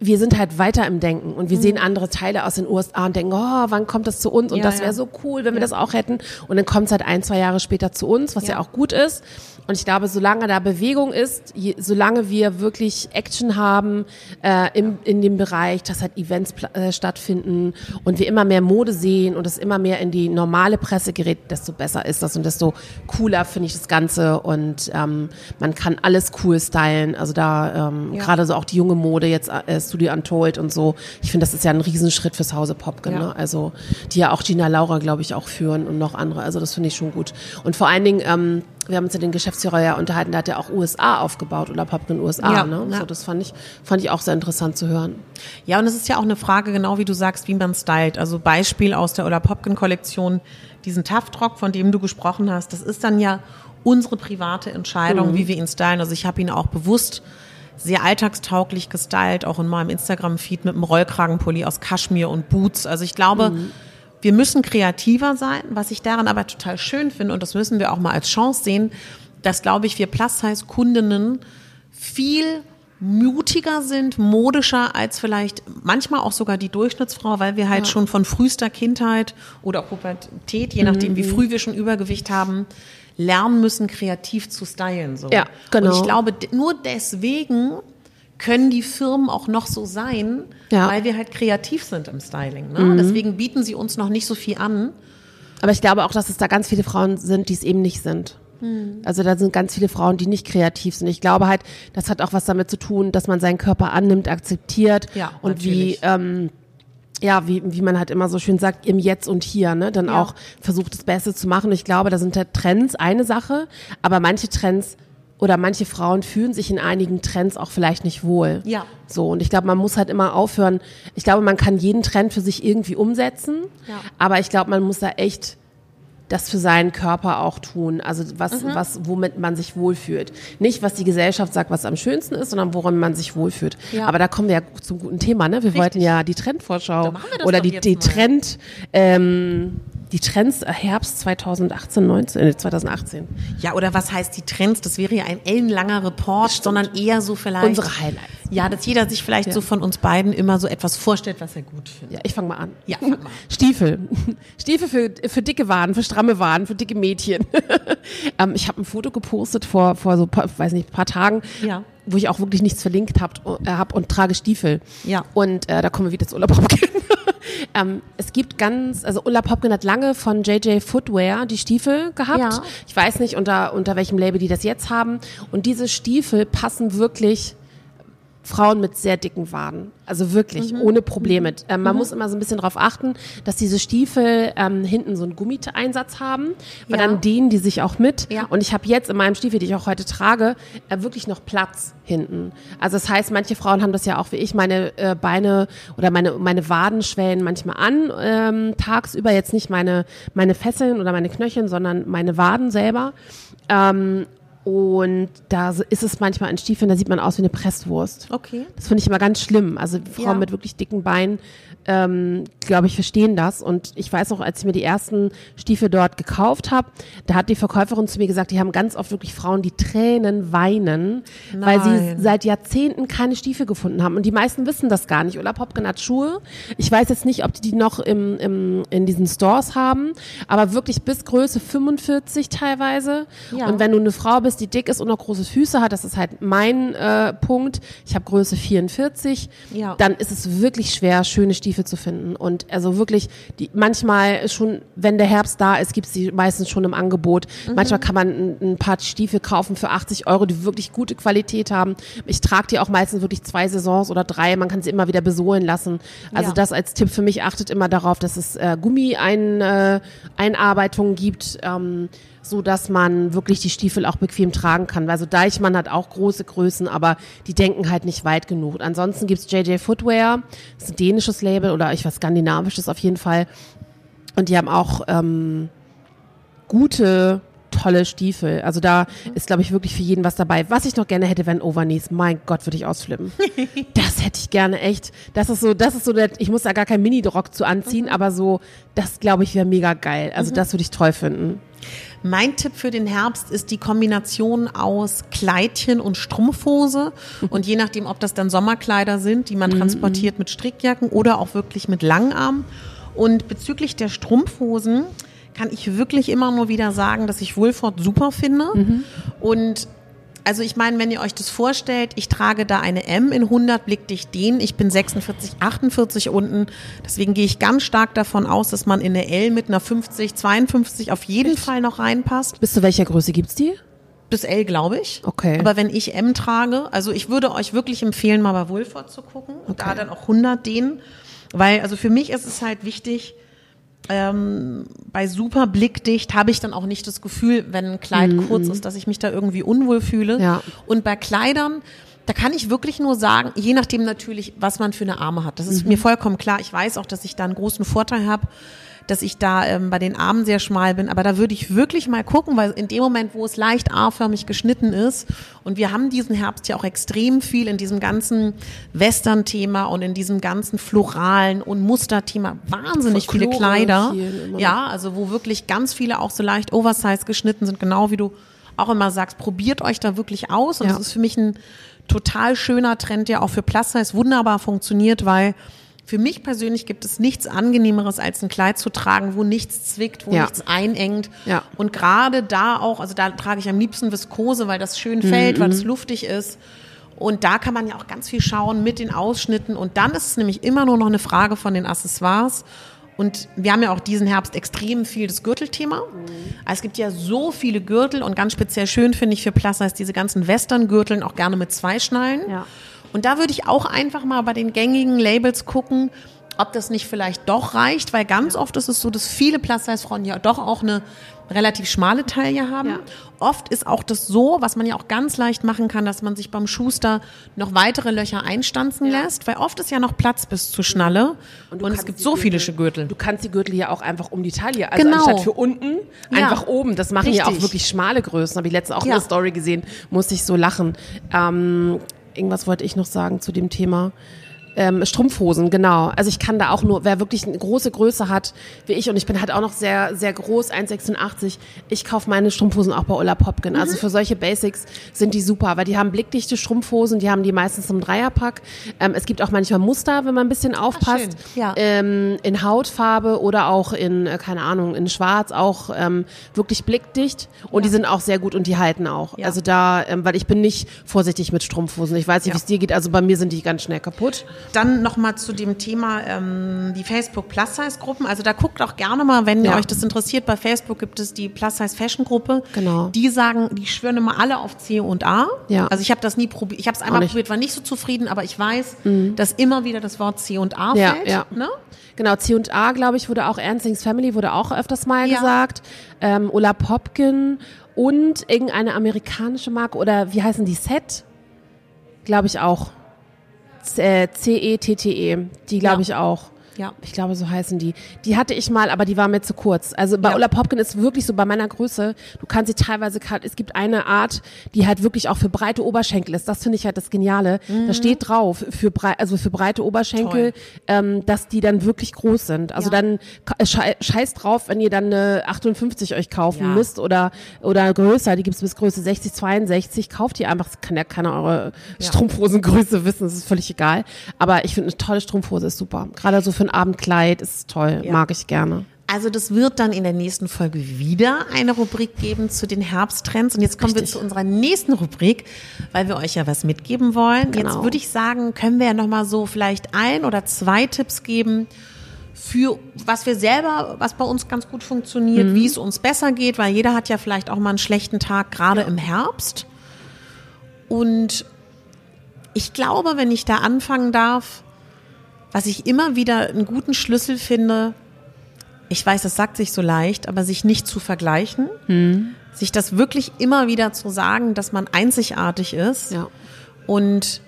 wir sind halt weiter im Denken und wir mhm. sehen andere Teile aus den USA und denken, oh, wann kommt das zu uns? Und ja, das wäre ja. so cool, wenn wir das auch hätten. Und dann kommt es halt ein, zwei Jahre später zu uns, was ja, ja auch gut ist. Und ich glaube, solange da Bewegung ist, je, solange wir wirklich Action haben äh, im, in dem Bereich, dass halt Events äh, stattfinden und wir immer mehr Mode sehen und es immer mehr in die normale Presse gerät, desto besser ist das und desto cooler finde ich das Ganze. Und ähm, man kann alles cool stylen. Also da ähm, ja. gerade so auch die junge Mode jetzt äh, Studio Untold und so. Ich finde, das ist ja ein Riesenschritt fürs Hause Popken. Ja. Ne? Also die ja auch Gina Laura, glaube ich, auch führen und noch andere. Also das finde ich schon gut. Und vor allen Dingen ähm, wir haben uns ja den Geschäftsführer ja unterhalten, der hat ja auch USA aufgebaut oder Popkin USA. Ja, ne? Ja. So, das fand ich, fand ich auch sehr interessant zu hören. Ja, und es ist ja auch eine Frage, genau wie du sagst, wie man stylt. Also Beispiel aus der oder Popkin Kollektion, diesen Taftrock, von dem du gesprochen hast, das ist dann ja unsere private Entscheidung, mhm. wie wir ihn stylen. Also ich habe ihn auch bewusst sehr alltagstauglich gestylt, auch in meinem Instagram-Feed mit einem Rollkragenpulli aus Kaschmir und Boots. Also ich glaube, mhm wir müssen kreativer sein, was ich daran aber total schön finde und das müssen wir auch mal als Chance sehen, dass, glaube ich, wir Plus-Size-Kundinnen viel mutiger sind, modischer als vielleicht manchmal auch sogar die Durchschnittsfrau, weil wir halt ja. schon von frühester Kindheit oder Pubertät, je nachdem, mhm. wie früh wir schon Übergewicht haben, lernen müssen, kreativ zu stylen. So. Ja, genau. Und ich glaube, nur deswegen können die Firmen auch noch so sein, ja. weil wir halt kreativ sind im Styling. Ne? Mhm. Deswegen bieten sie uns noch nicht so viel an. Aber ich glaube auch, dass es da ganz viele Frauen sind, die es eben nicht sind. Mhm. Also da sind ganz viele Frauen, die nicht kreativ sind. Ich glaube halt, das hat auch was damit zu tun, dass man seinen Körper annimmt, akzeptiert ja, und natürlich. wie ähm, ja, wie, wie man halt immer so schön sagt, im Jetzt und Hier, ne? Dann ja. auch versucht, das Beste zu machen. Ich glaube, da sind halt Trends eine Sache, aber manche Trends oder manche Frauen fühlen sich in einigen Trends auch vielleicht nicht wohl. Ja. So, und ich glaube, man muss halt immer aufhören. Ich glaube, man kann jeden Trend für sich irgendwie umsetzen, ja. aber ich glaube, man muss da echt das für seinen Körper auch tun. Also was, mhm. was, womit man sich wohlfühlt. Nicht, was die Gesellschaft sagt, was am schönsten ist, sondern woran man sich wohlfühlt. Ja. Aber da kommen wir ja zum guten Thema, ne? Wir Richtig. wollten ja die Trendvorschau oder die, die Trend, ähm, die Trends äh, Herbst 2018, 19, äh, 2018. Ja, oder was heißt die Trends? Das wäre ja ein ellenlanger Report, sondern eher so vielleicht. Unsere Highlights. Ja, dass jeder sich vielleicht ja. so von uns beiden immer so etwas vorstellt, was er gut findet. Ja, ich fange mal an. Ja, fang mal. Stiefel. Stiefel für, für dicke Waden, für stramme Waden, für dicke Mädchen. ähm, ich habe ein Foto gepostet vor, vor so, paar, weiß nicht, paar Tagen. Ja wo ich auch wirklich nichts verlinkt habe äh, hab und trage Stiefel. Ja. Und äh, da kommen wir wieder zu Urlaub ähm, es gibt ganz, also Ulla Popkin hat lange von JJ Footwear die Stiefel gehabt. Ja. Ich weiß nicht, unter, unter welchem Label die das jetzt haben. Und diese Stiefel passen wirklich Frauen mit sehr dicken Waden. Also wirklich, mhm. ohne Probleme. Ähm, man mhm. muss immer so ein bisschen darauf achten, dass diese Stiefel ähm, hinten so einen Gummieinsatz haben, weil ja. dann dehnen die sich auch mit. Ja. Und ich habe jetzt in meinem Stiefel, die ich auch heute trage, äh, wirklich noch Platz hinten. Also das heißt, manche Frauen haben das ja auch wie ich, meine äh, Beine oder meine, meine Waden schwellen manchmal an, ähm, tagsüber jetzt nicht meine, meine Fesseln oder meine Knöcheln, sondern meine Waden selber. Und da ist es manchmal in Stiefeln, da sieht man aus wie eine Presswurst. Okay. Das finde ich immer ganz schlimm. Also Frauen ja. mit wirklich dicken Beinen ähm, glaube ich, verstehen das. Und ich weiß auch, als ich mir die ersten Stiefel dort gekauft habe, da hat die Verkäuferin zu mir gesagt, die haben ganz oft wirklich Frauen, die Tränen weinen, Nein. weil sie seit Jahrzehnten keine Stiefel gefunden haben. Und die meisten wissen das gar nicht. Ulla Popken hat Schuhe. Ich weiß jetzt nicht, ob die die noch im, im, in diesen Stores haben, aber wirklich bis Größe 45 teilweise. Ja. Und wenn du eine Frau bist, die dick ist und noch große Füße hat, das ist halt mein äh, Punkt. Ich habe Größe 44. Ja. Dann ist es wirklich schwer, schöne Stiefel Stiefel zu finden. Und also wirklich, die, manchmal schon, wenn der Herbst da ist, gibt es die meistens schon im Angebot. Mhm. Manchmal kann man ein, ein, paar Stiefel kaufen für 80 Euro, die wirklich gute Qualität haben. Ich trage die auch meistens wirklich zwei Saisons oder drei. Man kann sie immer wieder besohlen lassen. Also ja. das als Tipp für mich, achtet immer darauf, dass es äh, Gummi-Einarbeitungen äh, gibt. Ähm, so dass man wirklich die Stiefel auch bequem tragen kann. Also Deichmann hat auch große Größen, aber die denken halt nicht weit genug. Ansonsten gibt's JJ Footwear, das ist ein dänisches Label oder ich weiß skandinavisches auf jeden Fall. Und die haben auch ähm, gute tolle Stiefel. Also da ist, glaube ich, wirklich für jeden was dabei. Was ich noch gerne hätte, wären Overknees. Mein Gott, würde ich ausflippen. das hätte ich gerne echt. Das ist so, das ist so, der, ich muss da gar keinen Mini-Rock zu anziehen, Mhm. aber so, das glaube ich wäre mega geil. Also das würde ich toll finden. Mein Tipp für den Herbst ist die Kombination aus Kleidchen und Strumpfhose. Und je nachdem, ob das dann Sommerkleider sind, die man transportiert mit Strickjacken oder auch wirklich mit Langarm. Und bezüglich der Strumpfhosen kann ich wirklich immer nur wieder sagen, dass ich Woolford super finde. Und also ich meine, wenn ihr euch das vorstellt, ich trage da eine M in 100 blickdicht den. Ich bin 46, 48 unten. Deswegen gehe ich ganz stark davon aus, dass man in eine L mit einer 50, 52 auf jeden Fall noch reinpasst. Bis zu welcher Größe gibt's die? Bis L, glaube ich. Okay. Aber wenn ich M trage, also ich würde euch wirklich empfehlen, mal bei Woolford zu gucken und da dann auch 100 den. Weil, also für mich ist es halt wichtig, ähm, bei super blickdicht habe ich dann auch nicht das Gefühl, wenn ein Kleid kurz ist, dass ich mich da irgendwie unwohl fühle. Ja. Und bei Kleidern, da kann ich wirklich nur sagen, je nachdem natürlich, was man für eine Arme hat. Das ist mir vollkommen klar. Ich weiß auch, dass ich da einen großen Vorteil habe, dass ich da ähm, bei den Armen sehr schmal bin. Aber da würde ich wirklich mal gucken, weil in dem Moment, wo es leicht A-förmig geschnitten ist, und wir haben diesen Herbst ja auch extrem viel in diesem ganzen Western-Thema und in diesem ganzen Floralen und Musterthema wahnsinnig viele Folklore Kleider. viel immer. Ja, also wo wirklich ganz viele auch so leicht oversize geschnitten sind, genau wie du auch immer sagst, probiert euch da wirklich aus. Und Ja. das ist für mich ein total schöner Trend, der auch für Plus Size wunderbar funktioniert, weil für mich persönlich gibt es nichts angenehmeres, als ein Kleid zu tragen, wo nichts zwickt, wo Ja. nichts einengt. Ja. Und gerade da auch, also da trage ich am liebsten Viskose, weil das schön fällt, weil Mhm. es luftig ist. Und da kann man ja auch ganz viel schauen mit den Ausschnitten. Und dann ist es nämlich immer nur noch eine Frage von den Accessoires. Und wir haben ja auch diesen Herbst extrem viel das Gürtelthema. Also es gibt ja so viele Gürtel und ganz speziell schön finde ich für Plus Size diese ganzen Western-Gürteln auch gerne mit zwei Schnallen. Ja. Und da würde ich auch einfach mal bei den gängigen Labels gucken, ob das nicht vielleicht doch reicht, weil ganz oft ist es so, dass viele Plus-Size-Frauen ja doch auch eine relativ schmale Taille haben. Ja. Oft ist auch das so, was man ja auch ganz leicht machen kann, dass man sich beim Schuster noch weitere Löcher einstanzen lässt, weil oft ist ja noch Platz bis zur Schnalle und, du es gibt so viele Gürtel- Gürtel. Du kannst die Gürtel ja auch einfach um die Taille, also Genau. anstatt für unten, Ja. einfach oben. Das machen ja auch Richtig. wirklich schmale Größen. Habe ich letztens auch Ja. eine Story gesehen, musste ich so lachen. Ähm, irgendwas wollte ich noch sagen zu dem Thema. Ähm, Strumpfhosen, genau. Also ich kann da auch nur, wer wirklich eine große Größe hat, wie ich, und ich bin halt auch noch sehr, sehr groß, 1,86, ich kaufe meine Strumpfhosen auch bei Ulla Popkin. Also Mhm. für solche Basics sind die super, weil die haben blickdichte Strumpfhosen, die haben die meistens im Dreierpack. Ähm, es gibt auch manchmal Muster, wenn man ein bisschen aufpasst. schön. Ja. Ähm, in Hautfarbe oder auch in, äh, keine Ahnung, in Schwarz auch ähm, wirklich blickdicht. Und die sind auch sehr gut und die halten auch. Ja. Also da, ähm, weil ich bin nicht vorsichtig mit Strumpfhosen. Ich weiß nicht, Ja. wie es dir geht. Also bei mir sind die ganz schnell kaputt. Dann nochmal zu dem Thema ähm, die Facebook Plus Size Gruppen. Also da guckt auch gerne mal, wenn Ja. euch das interessiert. Bei Facebook gibt es die Plus Size Fashion Gruppe. Genau. Die sagen, die schwören immer alle auf C und A. Ja. Also ich habe das nie probiert. Ich habe es einmal. Mhm. probiert, war nicht so zufrieden, aber ich weiß, dass immer wieder das Wort C und A Ja, fällt. ja. Ne? Genau, C&A, glaube ich, wurde auch Ernstings Family, wurde auch öfters mal Ja. gesagt. Ähm, Ulla Popkin und irgendeine amerikanische Marke oder wie heißen die? Set? Glaube ich auch. Äh, C-E-T-T-E. Die glaube Ja. ich auch. Ja. Ich glaube, so heißen die. Die hatte ich mal, aber die war mir zu kurz. Also bei Ja. Ulla Popkin ist wirklich so bei meiner Größe, du kannst sie teilweise, es gibt eine Art, die halt wirklich auch für breite Oberschenkel ist. Das finde ich halt das Geniale. Da steht drauf, für brei also für breite Oberschenkel, ähm, dass die dann wirklich groß sind. Also Ja. dann scheiß drauf, wenn ihr dann eine 58 euch kaufen Ja. müsst oder, oder größer, die gibt's bis Größe 60, 62, kauft die einfach, das kann ja keiner eure. Strumpfhosengröße wissen, das ist völlig egal. Aber ich finde, eine tolle Strumpfhose ist super. Gerade so für ein Abendkleid ist toll, Ja. mag ich gerne. Also das wird dann in der nächsten Folge wieder eine Rubrik geben zu den Herbsttrends. Und jetzt kommen Richtig. wir zu unserer nächsten Rubrik, weil wir euch ja was mitgeben wollen. Genau. Jetzt würde ich sagen, können wir ja nochmal so vielleicht ein oder zwei Tipps geben für was wir selber, was bei uns ganz gut funktioniert, Mhm. wie es uns besser geht, weil jeder hat ja vielleicht auch mal einen schlechten Tag, gerade im Herbst. Und ich glaube, wenn ich da anfangen darf, was ich immer wieder einen guten Schlüssel finde, ich weiß, das sagt sich so leicht, aber sich nicht zu vergleichen, Hm. sich das wirklich immer wieder zu sagen, dass man einzigartig ist. Ja. Und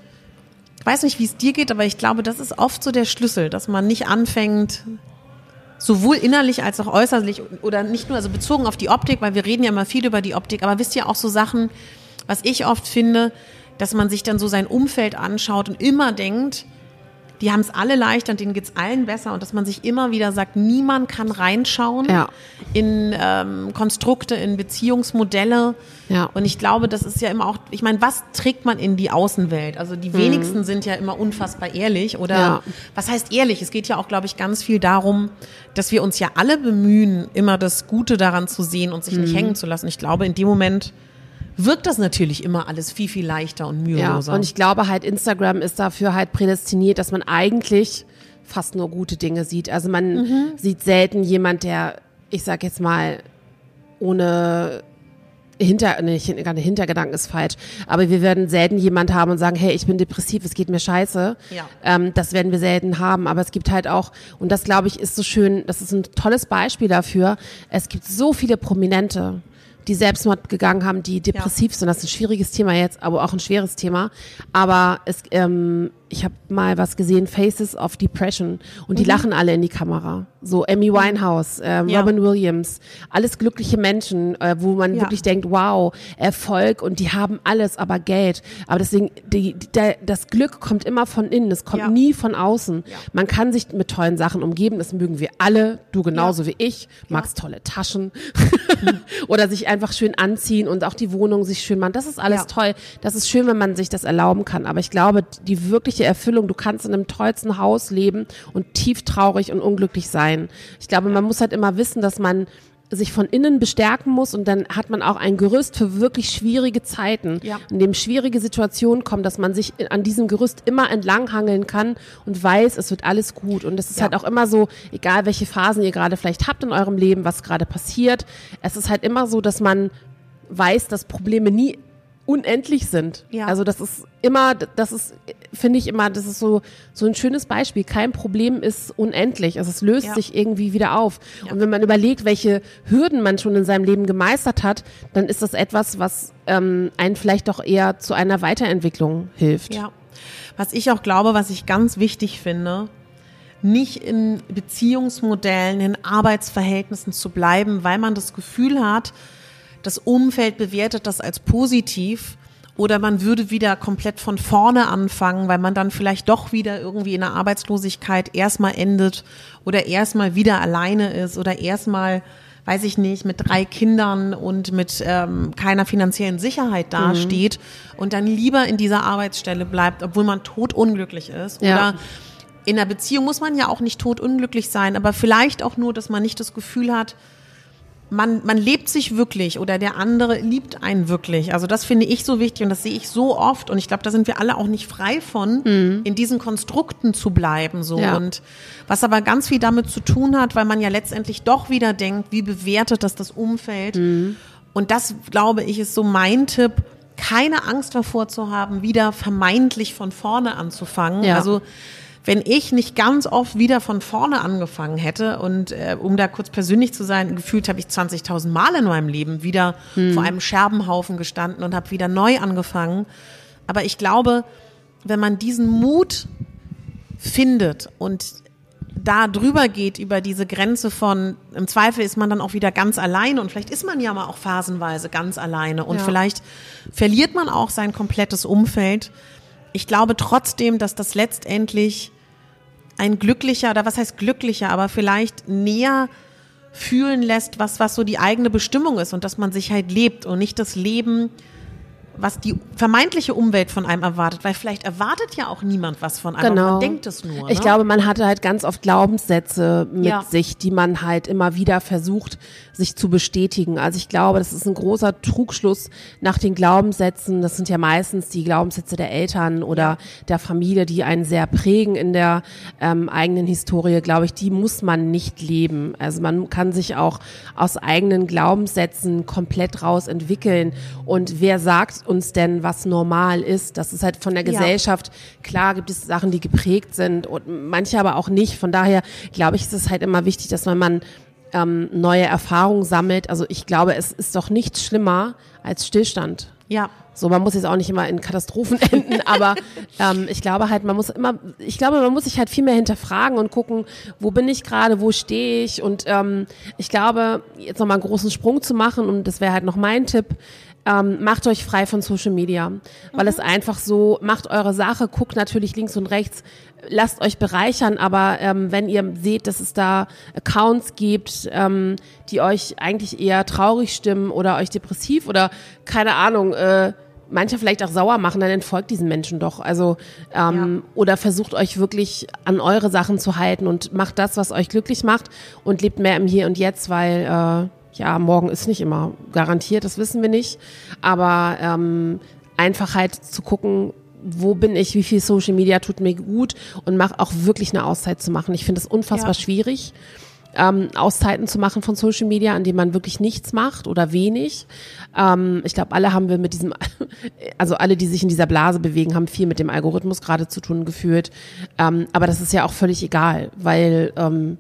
ich weiß nicht, wie es dir geht, aber ich glaube, das ist oft so der Schlüssel, dass man nicht anfängt, sowohl innerlich als auch äußerlich oder nicht nur, also bezogen auf die Optik, weil wir reden ja immer viel über die Optik, aber wisst ihr auch so Sachen, was ich oft finde, dass man sich dann so sein Umfeld anschaut und immer denkt, die haben es alle leichter und denen geht's allen besser und dass man sich immer wieder sagt, niemand kann reinschauen Ja. in ähm, Konstrukte, in Beziehungsmodelle. Ja. Und ich glaube, das ist ja immer auch, ich meine, was trägt man in die Außenwelt? Also die wenigsten sind ja immer unfassbar ehrlich oder Mhm. Ja. was heißt ehrlich? Es geht ja auch, glaube ich, ganz viel darum, dass wir uns ja alle bemühen, immer das Gute daran zu sehen und sich Mhm. nicht hängen zu lassen. Ich glaube, in dem Moment wirkt das natürlich immer alles viel, viel leichter und Ja, müheloser. und ich glaube halt, Instagram ist dafür halt prädestiniert, dass man eigentlich fast nur gute Dinge sieht. Also man Mhm. sieht selten jemand, der, ich sag jetzt mal, ohne hinter, nee, nicht gerade Hintergedanken ist falsch, aber wir werden selten jemand haben und sagen, hey, ich bin depressiv, es geht mir scheiße. Ja. Ähm, das werden wir selten haben, aber es gibt halt auch, und das glaube ich ist so schön, das ist ein tolles Beispiel dafür, es gibt so viele Prominente, die Selbstmord gegangen haben, die depressiv sind. Das ist ein schwieriges Thema jetzt, aber auch ein schweres Thema. Aber es, ähm, ich habe mal was gesehen, Faces of Depression, und die lachen alle in die Kamera. So Amy Winehouse, ähm, Ja. Robin Williams, alles glückliche Menschen, äh, wo man Ja. wirklich denkt, wow, Erfolg und die haben alles, aber Geld. Aber deswegen, die, die, der, das Glück kommt immer von innen, es kommt Ja. nie von außen. Man kann sich mit tollen Sachen umgeben, das mögen wir alle, du genauso wie ich, magst tolle Taschen oder sich einfach schön anziehen und auch die Wohnung sich schön machen. Das ist alles toll. Das ist schön, wenn man sich das erlauben kann. Aber ich glaube, die wirkliche Erfüllung, du kannst in einem tollsten Haus leben und tief traurig und unglücklich sein. Ich glaube, man muss halt immer wissen, dass man sich von innen bestärken muss und dann hat man auch ein Gerüst für wirklich schwierige Zeiten, Ja. in dem schwierige Situationen kommen, dass man sich an diesem Gerüst immer entlanghangeln kann und weiß, es wird alles gut. Und es ist Ja. halt auch immer so, egal welche Phasen ihr gerade vielleicht habt in eurem Leben, was gerade passiert, es ist halt immer so, dass man weiß, dass Probleme nie unendlich sind. Ja. Also das ist immer, das ist, finde ich immer, das ist so, so ein schönes Beispiel. Kein Problem ist unendlich. Also es löst Ja. sich irgendwie wieder auf. Ja. Und wenn man überlegt, welche Hürden man schon in seinem Leben gemeistert hat, dann ist das etwas, was ähm, einen vielleicht doch eher zu einer Weiterentwicklung hilft. Ja. Was ich auch glaube, was ich ganz wichtig finde, nicht in Beziehungsmodellen, in Arbeitsverhältnissen zu bleiben, weil man das Gefühl hat, das Umfeld bewertet das als positiv oder man würde wieder komplett von vorne anfangen, weil man dann vielleicht doch wieder irgendwie in der Arbeitslosigkeit erstmal endet oder erstmal wieder alleine ist oder erstmal, weiß ich nicht, mit drei Kindern und mit ähm, keiner finanziellen Sicherheit dasteht und dann lieber in dieser Arbeitsstelle bleibt, obwohl man totunglücklich ist Ja. oder in einer Beziehung muss man ja auch nicht totunglücklich sein, aber vielleicht auch nur, dass man nicht das Gefühl hat, man, man lebt sich wirklich oder der andere liebt einen wirklich. Also das finde ich so wichtig und das sehe ich so oft und ich glaube, da sind wir alle auch nicht frei von, in diesen Konstrukten zu bleiben so Ja. und was aber ganz viel damit zu tun hat, weil man ja letztendlich doch wieder denkt, wie bewertet das das Umfeld und das glaube ich ist so mein Tipp, keine Angst davor zu haben, wieder vermeintlich von vorne anzufangen. Ja. Also wenn ich nicht ganz oft wieder von vorne angefangen hätte und äh, um da kurz persönlich zu sein, gefühlt habe ich 20.000 Mal in meinem Leben wieder vor einem Scherbenhaufen gestanden und habe wieder neu angefangen. Aber ich glaube, wenn man diesen Mut findet und da drüber geht über diese Grenze von, im Zweifel ist man dann auch wieder ganz alleine und vielleicht ist man ja mal auch phasenweise ganz alleine und Ja. vielleicht verliert man auch sein komplettes Umfeld. Ich glaube trotzdem, dass das letztendlich ein glücklicher, oder was heißt glücklicher, aber vielleicht näher fühlen lässt, was, was so die eigene Bestimmung ist und dass man sich halt lebt und nicht das Leben, was die vermeintliche Umwelt von einem erwartet, weil vielleicht erwartet ja auch niemand was von einem, Genau. man denkt es nur. Ich ne? glaube, man hatte halt ganz oft Glaubenssätze mit Ja. sich, die man halt immer wieder versucht, sich zu bestätigen. Also ich glaube, das ist ein großer Trugschluss nach den Glaubenssätzen. Das sind ja meistens die Glaubenssätze der Eltern oder der Familie, die einen sehr prägen in der ähm, eigenen Historie. Glaube ich, die muss man nicht leben. Also man kann sich auch aus eigenen Glaubenssätzen komplett raus entwickeln. Und wer sagt uns denn, was normal ist? Das ist halt von der Ja. Gesellschaft. Klar gibt es Sachen, die geprägt sind und manche aber auch nicht. Von daher glaube ich, ist es halt immer wichtig, dass man, man ähm, neue Erfahrungen sammelt. Also ich glaube, es ist doch nichts schlimmer als Stillstand. Ja. So, man muss jetzt auch nicht immer in Katastrophen enden, aber ähm, ich glaube halt, man muss immer, ich glaube, man muss sich halt viel mehr hinterfragen und gucken, wo bin ich gerade, wo stehe ich und ähm, ich glaube, jetzt nochmal einen großen Sprung zu machen und das wäre halt noch mein Tipp, ähm, macht euch frei von Social Media, weil es einfach so, macht eure Sache, guckt natürlich links und rechts, lasst euch bereichern, aber ähm, wenn ihr seht, dass es da Accounts gibt, ähm, die euch eigentlich eher traurig stimmen oder euch depressiv oder keine Ahnung, äh, manche vielleicht auch sauer machen, dann entfolgt diesen Menschen doch. Also ähm, oder versucht euch wirklich an eure Sachen zu halten und macht das, was euch glücklich macht und lebt mehr im Hier und Jetzt, weil äh, ja morgen ist nicht immer garantiert, das wissen wir nicht. Aber ähm, einfach halt zu gucken, wo bin ich, wie viel Social Media tut mir gut und mach auch wirklich eine Auszeit zu machen. Ich finde es unfassbar Ja. schwierig, ähm, Auszeiten zu machen von Social Media, an denen man wirklich nichts macht oder wenig. Ähm, ich glaube, alle haben wir mit diesem, also alle, die sich in dieser Blase bewegen, haben viel mit dem Algorithmus gerade zu tun geführt. Ähm, aber das ist ja auch völlig egal, weil ähm,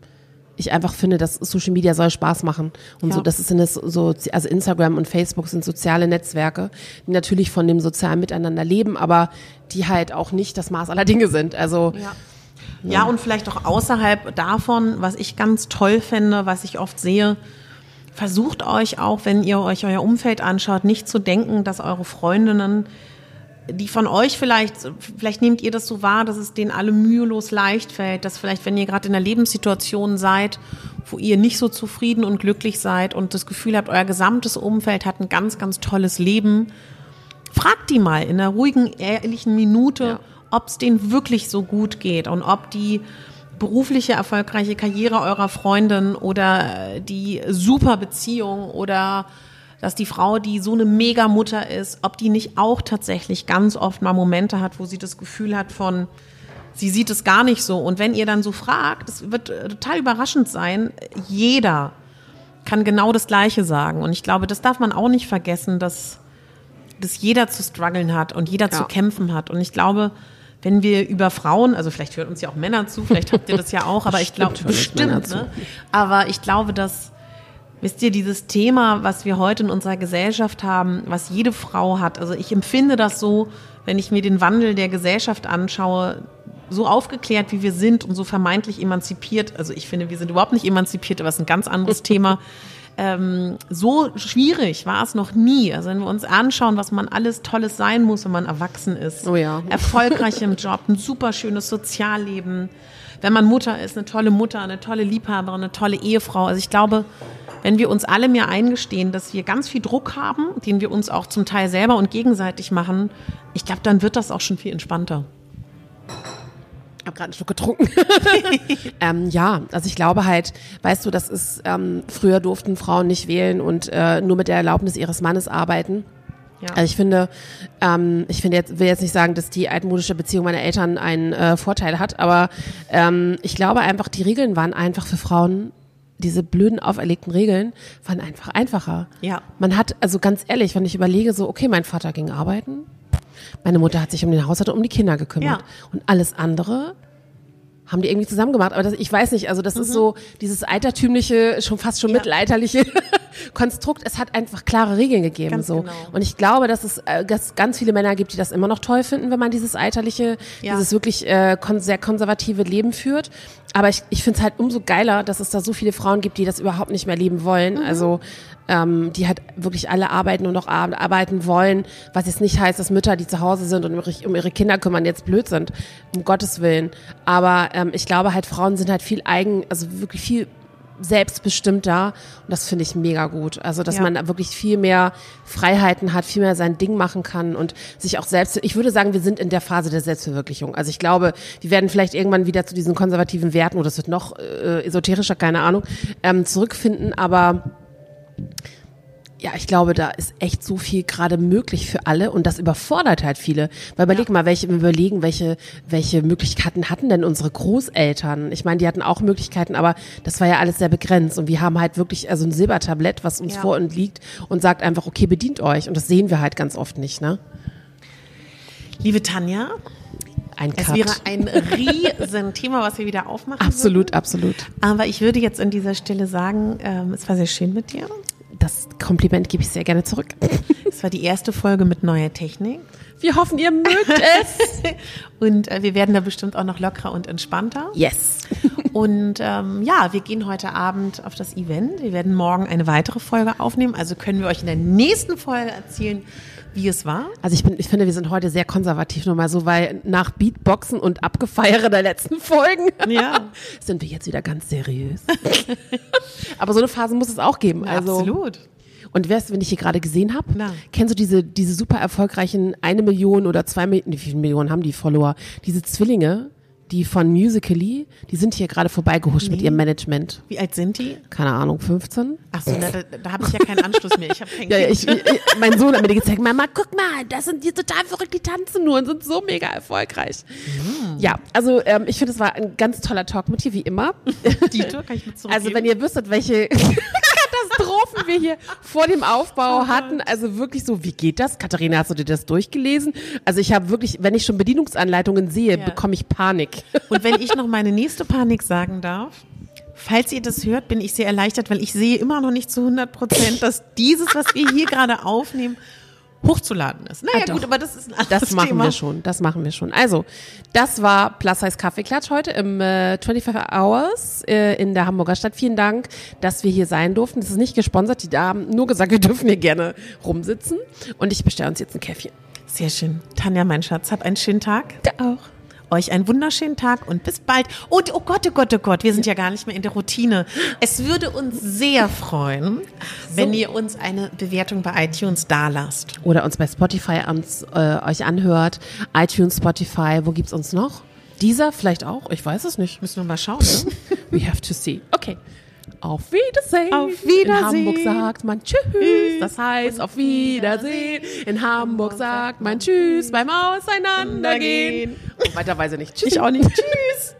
ich einfach finde, dass Social Media soll Spaß machen. Und Ja. so, das ist eine so, also Instagram und Facebook sind soziale Netzwerke, die natürlich von dem sozialen Miteinander leben, aber die halt auch nicht das Maß aller Dinge sind. Also, Ja. Ja, und vielleicht auch außerhalb davon, was ich ganz toll fände, was ich oft sehe, versucht euch auch, wenn ihr euch euer Umfeld anschaut, nicht zu denken, dass eure Freundinnen, die von euch vielleicht, vielleicht nehmt ihr das so wahr, dass es denen alle mühelos leicht fällt, dass vielleicht, wenn ihr gerade in einer Lebenssituation seid, wo ihr nicht so zufrieden und glücklich seid und das Gefühl habt, euer gesamtes Umfeld hat ein ganz, ganz tolles Leben, fragt die mal in einer ruhigen, ehrlichen Minute, Ja. ob es denen wirklich so gut geht und ob die berufliche, erfolgreiche Karriere eurer Freundin oder die super Beziehung oder dass die Frau, die so eine Mega-Mutter ist, ob die nicht auch tatsächlich ganz oft mal Momente hat, wo sie das Gefühl hat von, sie sieht es gar nicht so. Und wenn ihr dann so fragt, das wird äh, total überraschend sein, jeder kann genau das Gleiche sagen. Und ich glaube, das darf man auch nicht vergessen, dass, dass jeder zu strugglen hat und jeder Ja. zu kämpfen hat. Und ich glaube, wenn wir über Frauen, also vielleicht hören uns ja auch Männer zu, vielleicht habt ihr das ja auch, aber ich glaube, Bestimmt ne? aber ich glaube, dass, wisst ihr, dieses Thema, was wir heute in unserer Gesellschaft haben, was jede Frau hat, also ich empfinde das so, wenn ich mir den Wandel der Gesellschaft anschaue, so aufgeklärt, wie wir sind und so vermeintlich emanzipiert, also ich finde, wir sind überhaupt nicht emanzipiert, aber es ist ein ganz anderes Thema. Ähm, so schwierig war es noch nie. Also wenn wir uns anschauen, was man alles Tolles sein muss, wenn man erwachsen ist. Oh ja. Erfolgreich im Job, ein super schönes Sozialleben. Wenn man Mutter ist, eine tolle Mutter, eine tolle Liebhaberin, eine tolle Ehefrau. Also ich glaube, wenn wir uns alle mehr eingestehen, dass wir ganz viel Druck haben, den wir uns auch zum Teil selber und gegenseitig machen, ich glaube, dann wird das auch schon viel entspannter. Ich habe gerade einen Schluck getrunken. ähm, ja, also ich glaube halt, weißt du, das ist, ähm, früher durften Frauen nicht wählen und äh, nur mit der Erlaubnis ihres Mannes arbeiten. Ja. Also ich finde, ähm, ich finde jetzt, will jetzt nicht sagen, dass die altmodische Beziehung meiner Eltern einen äh, Vorteil hat, aber ähm, ich glaube einfach, die Regeln waren einfach für Frauen, diese blöden auferlegten Regeln waren einfach einfacher. Ja. Man hat, also ganz ehrlich, wenn ich überlege, so, okay, mein Vater ging arbeiten, meine Mutter hat sich um den Haushalt und um die Kinder gekümmert. Ja. Und alles andere haben die irgendwie zusammen gemacht. Aber das, ich weiß nicht, also das ist so dieses altertümliche, schon fast schon Mhm. Ja. mittelalterliche Konstrukt. Es hat einfach klare Regeln gegeben. Ganz so. genau. Und ich glaube, dass es äh, dass ganz viele Männer gibt, die das immer noch toll finden, wenn man dieses alterliche, Ja. dieses wirklich äh, kon sehr konservative Leben führt. Aber ich, ich finde es halt umso geiler, dass es da so viele Frauen gibt, die das überhaupt nicht mehr leben wollen. Mhm. Also ähm, die halt wirklich alle arbeiten und noch ar- arbeiten wollen, was jetzt nicht heißt, dass Mütter, die zu Hause sind und um ihre, um ihre Kinder kümmern, jetzt blöd sind, um Gottes Willen. Aber ähm, ich glaube halt, Frauen sind halt viel eigen, also wirklich viel selbstbestimmter und das finde ich mega gut. Also, dass Ja. man wirklich viel mehr Freiheiten hat, viel mehr sein Ding machen kann und sich auch selbst, ich würde sagen, wir sind in der Phase der Selbstverwirklichung. Also ich glaube, wir werden vielleicht irgendwann wieder zu diesen konservativen Werten oder es wird noch äh, esoterischer, keine Ahnung, ähm, zurückfinden, aber ja, ich glaube, da ist echt so viel gerade möglich für alle und das überfordert halt viele. Weil überleg mal, welche wir überlegen, welche welche Möglichkeiten hatten denn unsere Großeltern? Ich meine, die hatten auch Möglichkeiten, aber das war ja alles sehr begrenzt und wir haben halt wirklich also ein Silbertablett, was uns Ja. vor uns liegt und sagt einfach, okay, bedient euch und das sehen wir halt ganz oft nicht, ne? Liebe Tanja, Ein es wäre ein riesen Thema, was wir wieder aufmachen absolut, absolut. würden. Aber ich würde jetzt an dieser Stelle sagen, ähm, es war sehr schön mit dir. Das Kompliment gebe ich sehr gerne zurück. Das war die erste Folge mit neuer Technik. Wir hoffen, ihr mögt es. Und äh, wir werden da bestimmt auch noch lockerer und entspannter. Yes. Und ähm, ja, wir gehen heute Abend auf das Event. Wir werden morgen eine weitere Folge aufnehmen. Also können wir euch in der nächsten Folge erzählen, wie es war. Also ich, bin, ich finde, wir sind heute sehr konservativ nochmal so, weil nach Beatboxen und Abgefeiere der letzten Folgen Ja. sind wir jetzt wieder ganz seriös. Aber so eine Phase muss es auch geben. Also, Absolut. Und weißt du, wenn ich hier gerade gesehen habe, kennst du diese, diese super erfolgreichen eine Million oder zwei Millionen, wie viele Millionen haben die Follower? Diese Zwillinge, die von Musically, die sind hier gerade vorbeigehuscht mit ihrem Management. Wie alt sind die? Keine Ahnung, 15? Ach so, na, da, da habe ich ja keinen Anschluss mehr. Ich habe kein Ja, ich, ich, mein Sohn hat mir die gezeigt, Mama, guck mal, das sind die total verrückt, die tanzen nur und sind so mega erfolgreich. Ja, also ähm, ich finde, es war ein ganz toller Talk mit dir, wie immer. Dieter, kann ich mit zurückgeben? Also wenn ihr wüsstet, welche Katastrophen wir hier vor dem Aufbau hatten, also wirklich so, wie geht das? Katharina, hast du dir das durchgelesen? Also ich habe wirklich, wenn ich schon Bedienungsanleitungen sehe, Ja. bekomme ich Panik. Und wenn ich noch meine nächste Panik sagen darf, falls ihr das hört, bin ich sehr erleichtert, weil ich sehe immer noch nicht zu 100 Prozent, dass dieses, was wir hier gerade aufnehmen, hochzuladen ist. Naja Ah, gut, aber das ist ein anderes Das machen Thema. wir schon, das machen wir schon. Also, das war Plus Size Kaffeeklatsch heute im äh, 25 Hours äh, in der Hamburger Stadt. Vielen Dank, dass wir hier sein durften. Das ist nicht gesponsert, die da haben nur gesagt, wir dürfen hier gerne rumsitzen. Und ich bestelle uns jetzt ein Käffchen. Sehr schön. Tanja, mein Schatz, hab einen schönen Tag. Der auch. Euch einen wunderschönen Tag und bis bald. Und oh Gott, oh Gott, oh Gott, wir sind ja gar nicht mehr in der Routine. Es würde uns sehr freuen, wenn ihr uns eine Bewertung bei iTunes dalasst. Oder uns bei Spotify ans, äh, euch anhört. iTunes, Spotify, wo gibt's uns noch? Dieser vielleicht auch? Ich weiß es nicht. Müssen wir mal schauen. Ne? We have to see. Okay. Auf Wiedersehen. Auf Wiedersehen. In Hamburg sagt man Tschüss. Das heißt auf Wiedersehen. In Hamburg sagt man Tschüss beim Auseinandergehen. Und weiter weiß ich nicht. Tschüss. Ich auch nicht. Tschüss.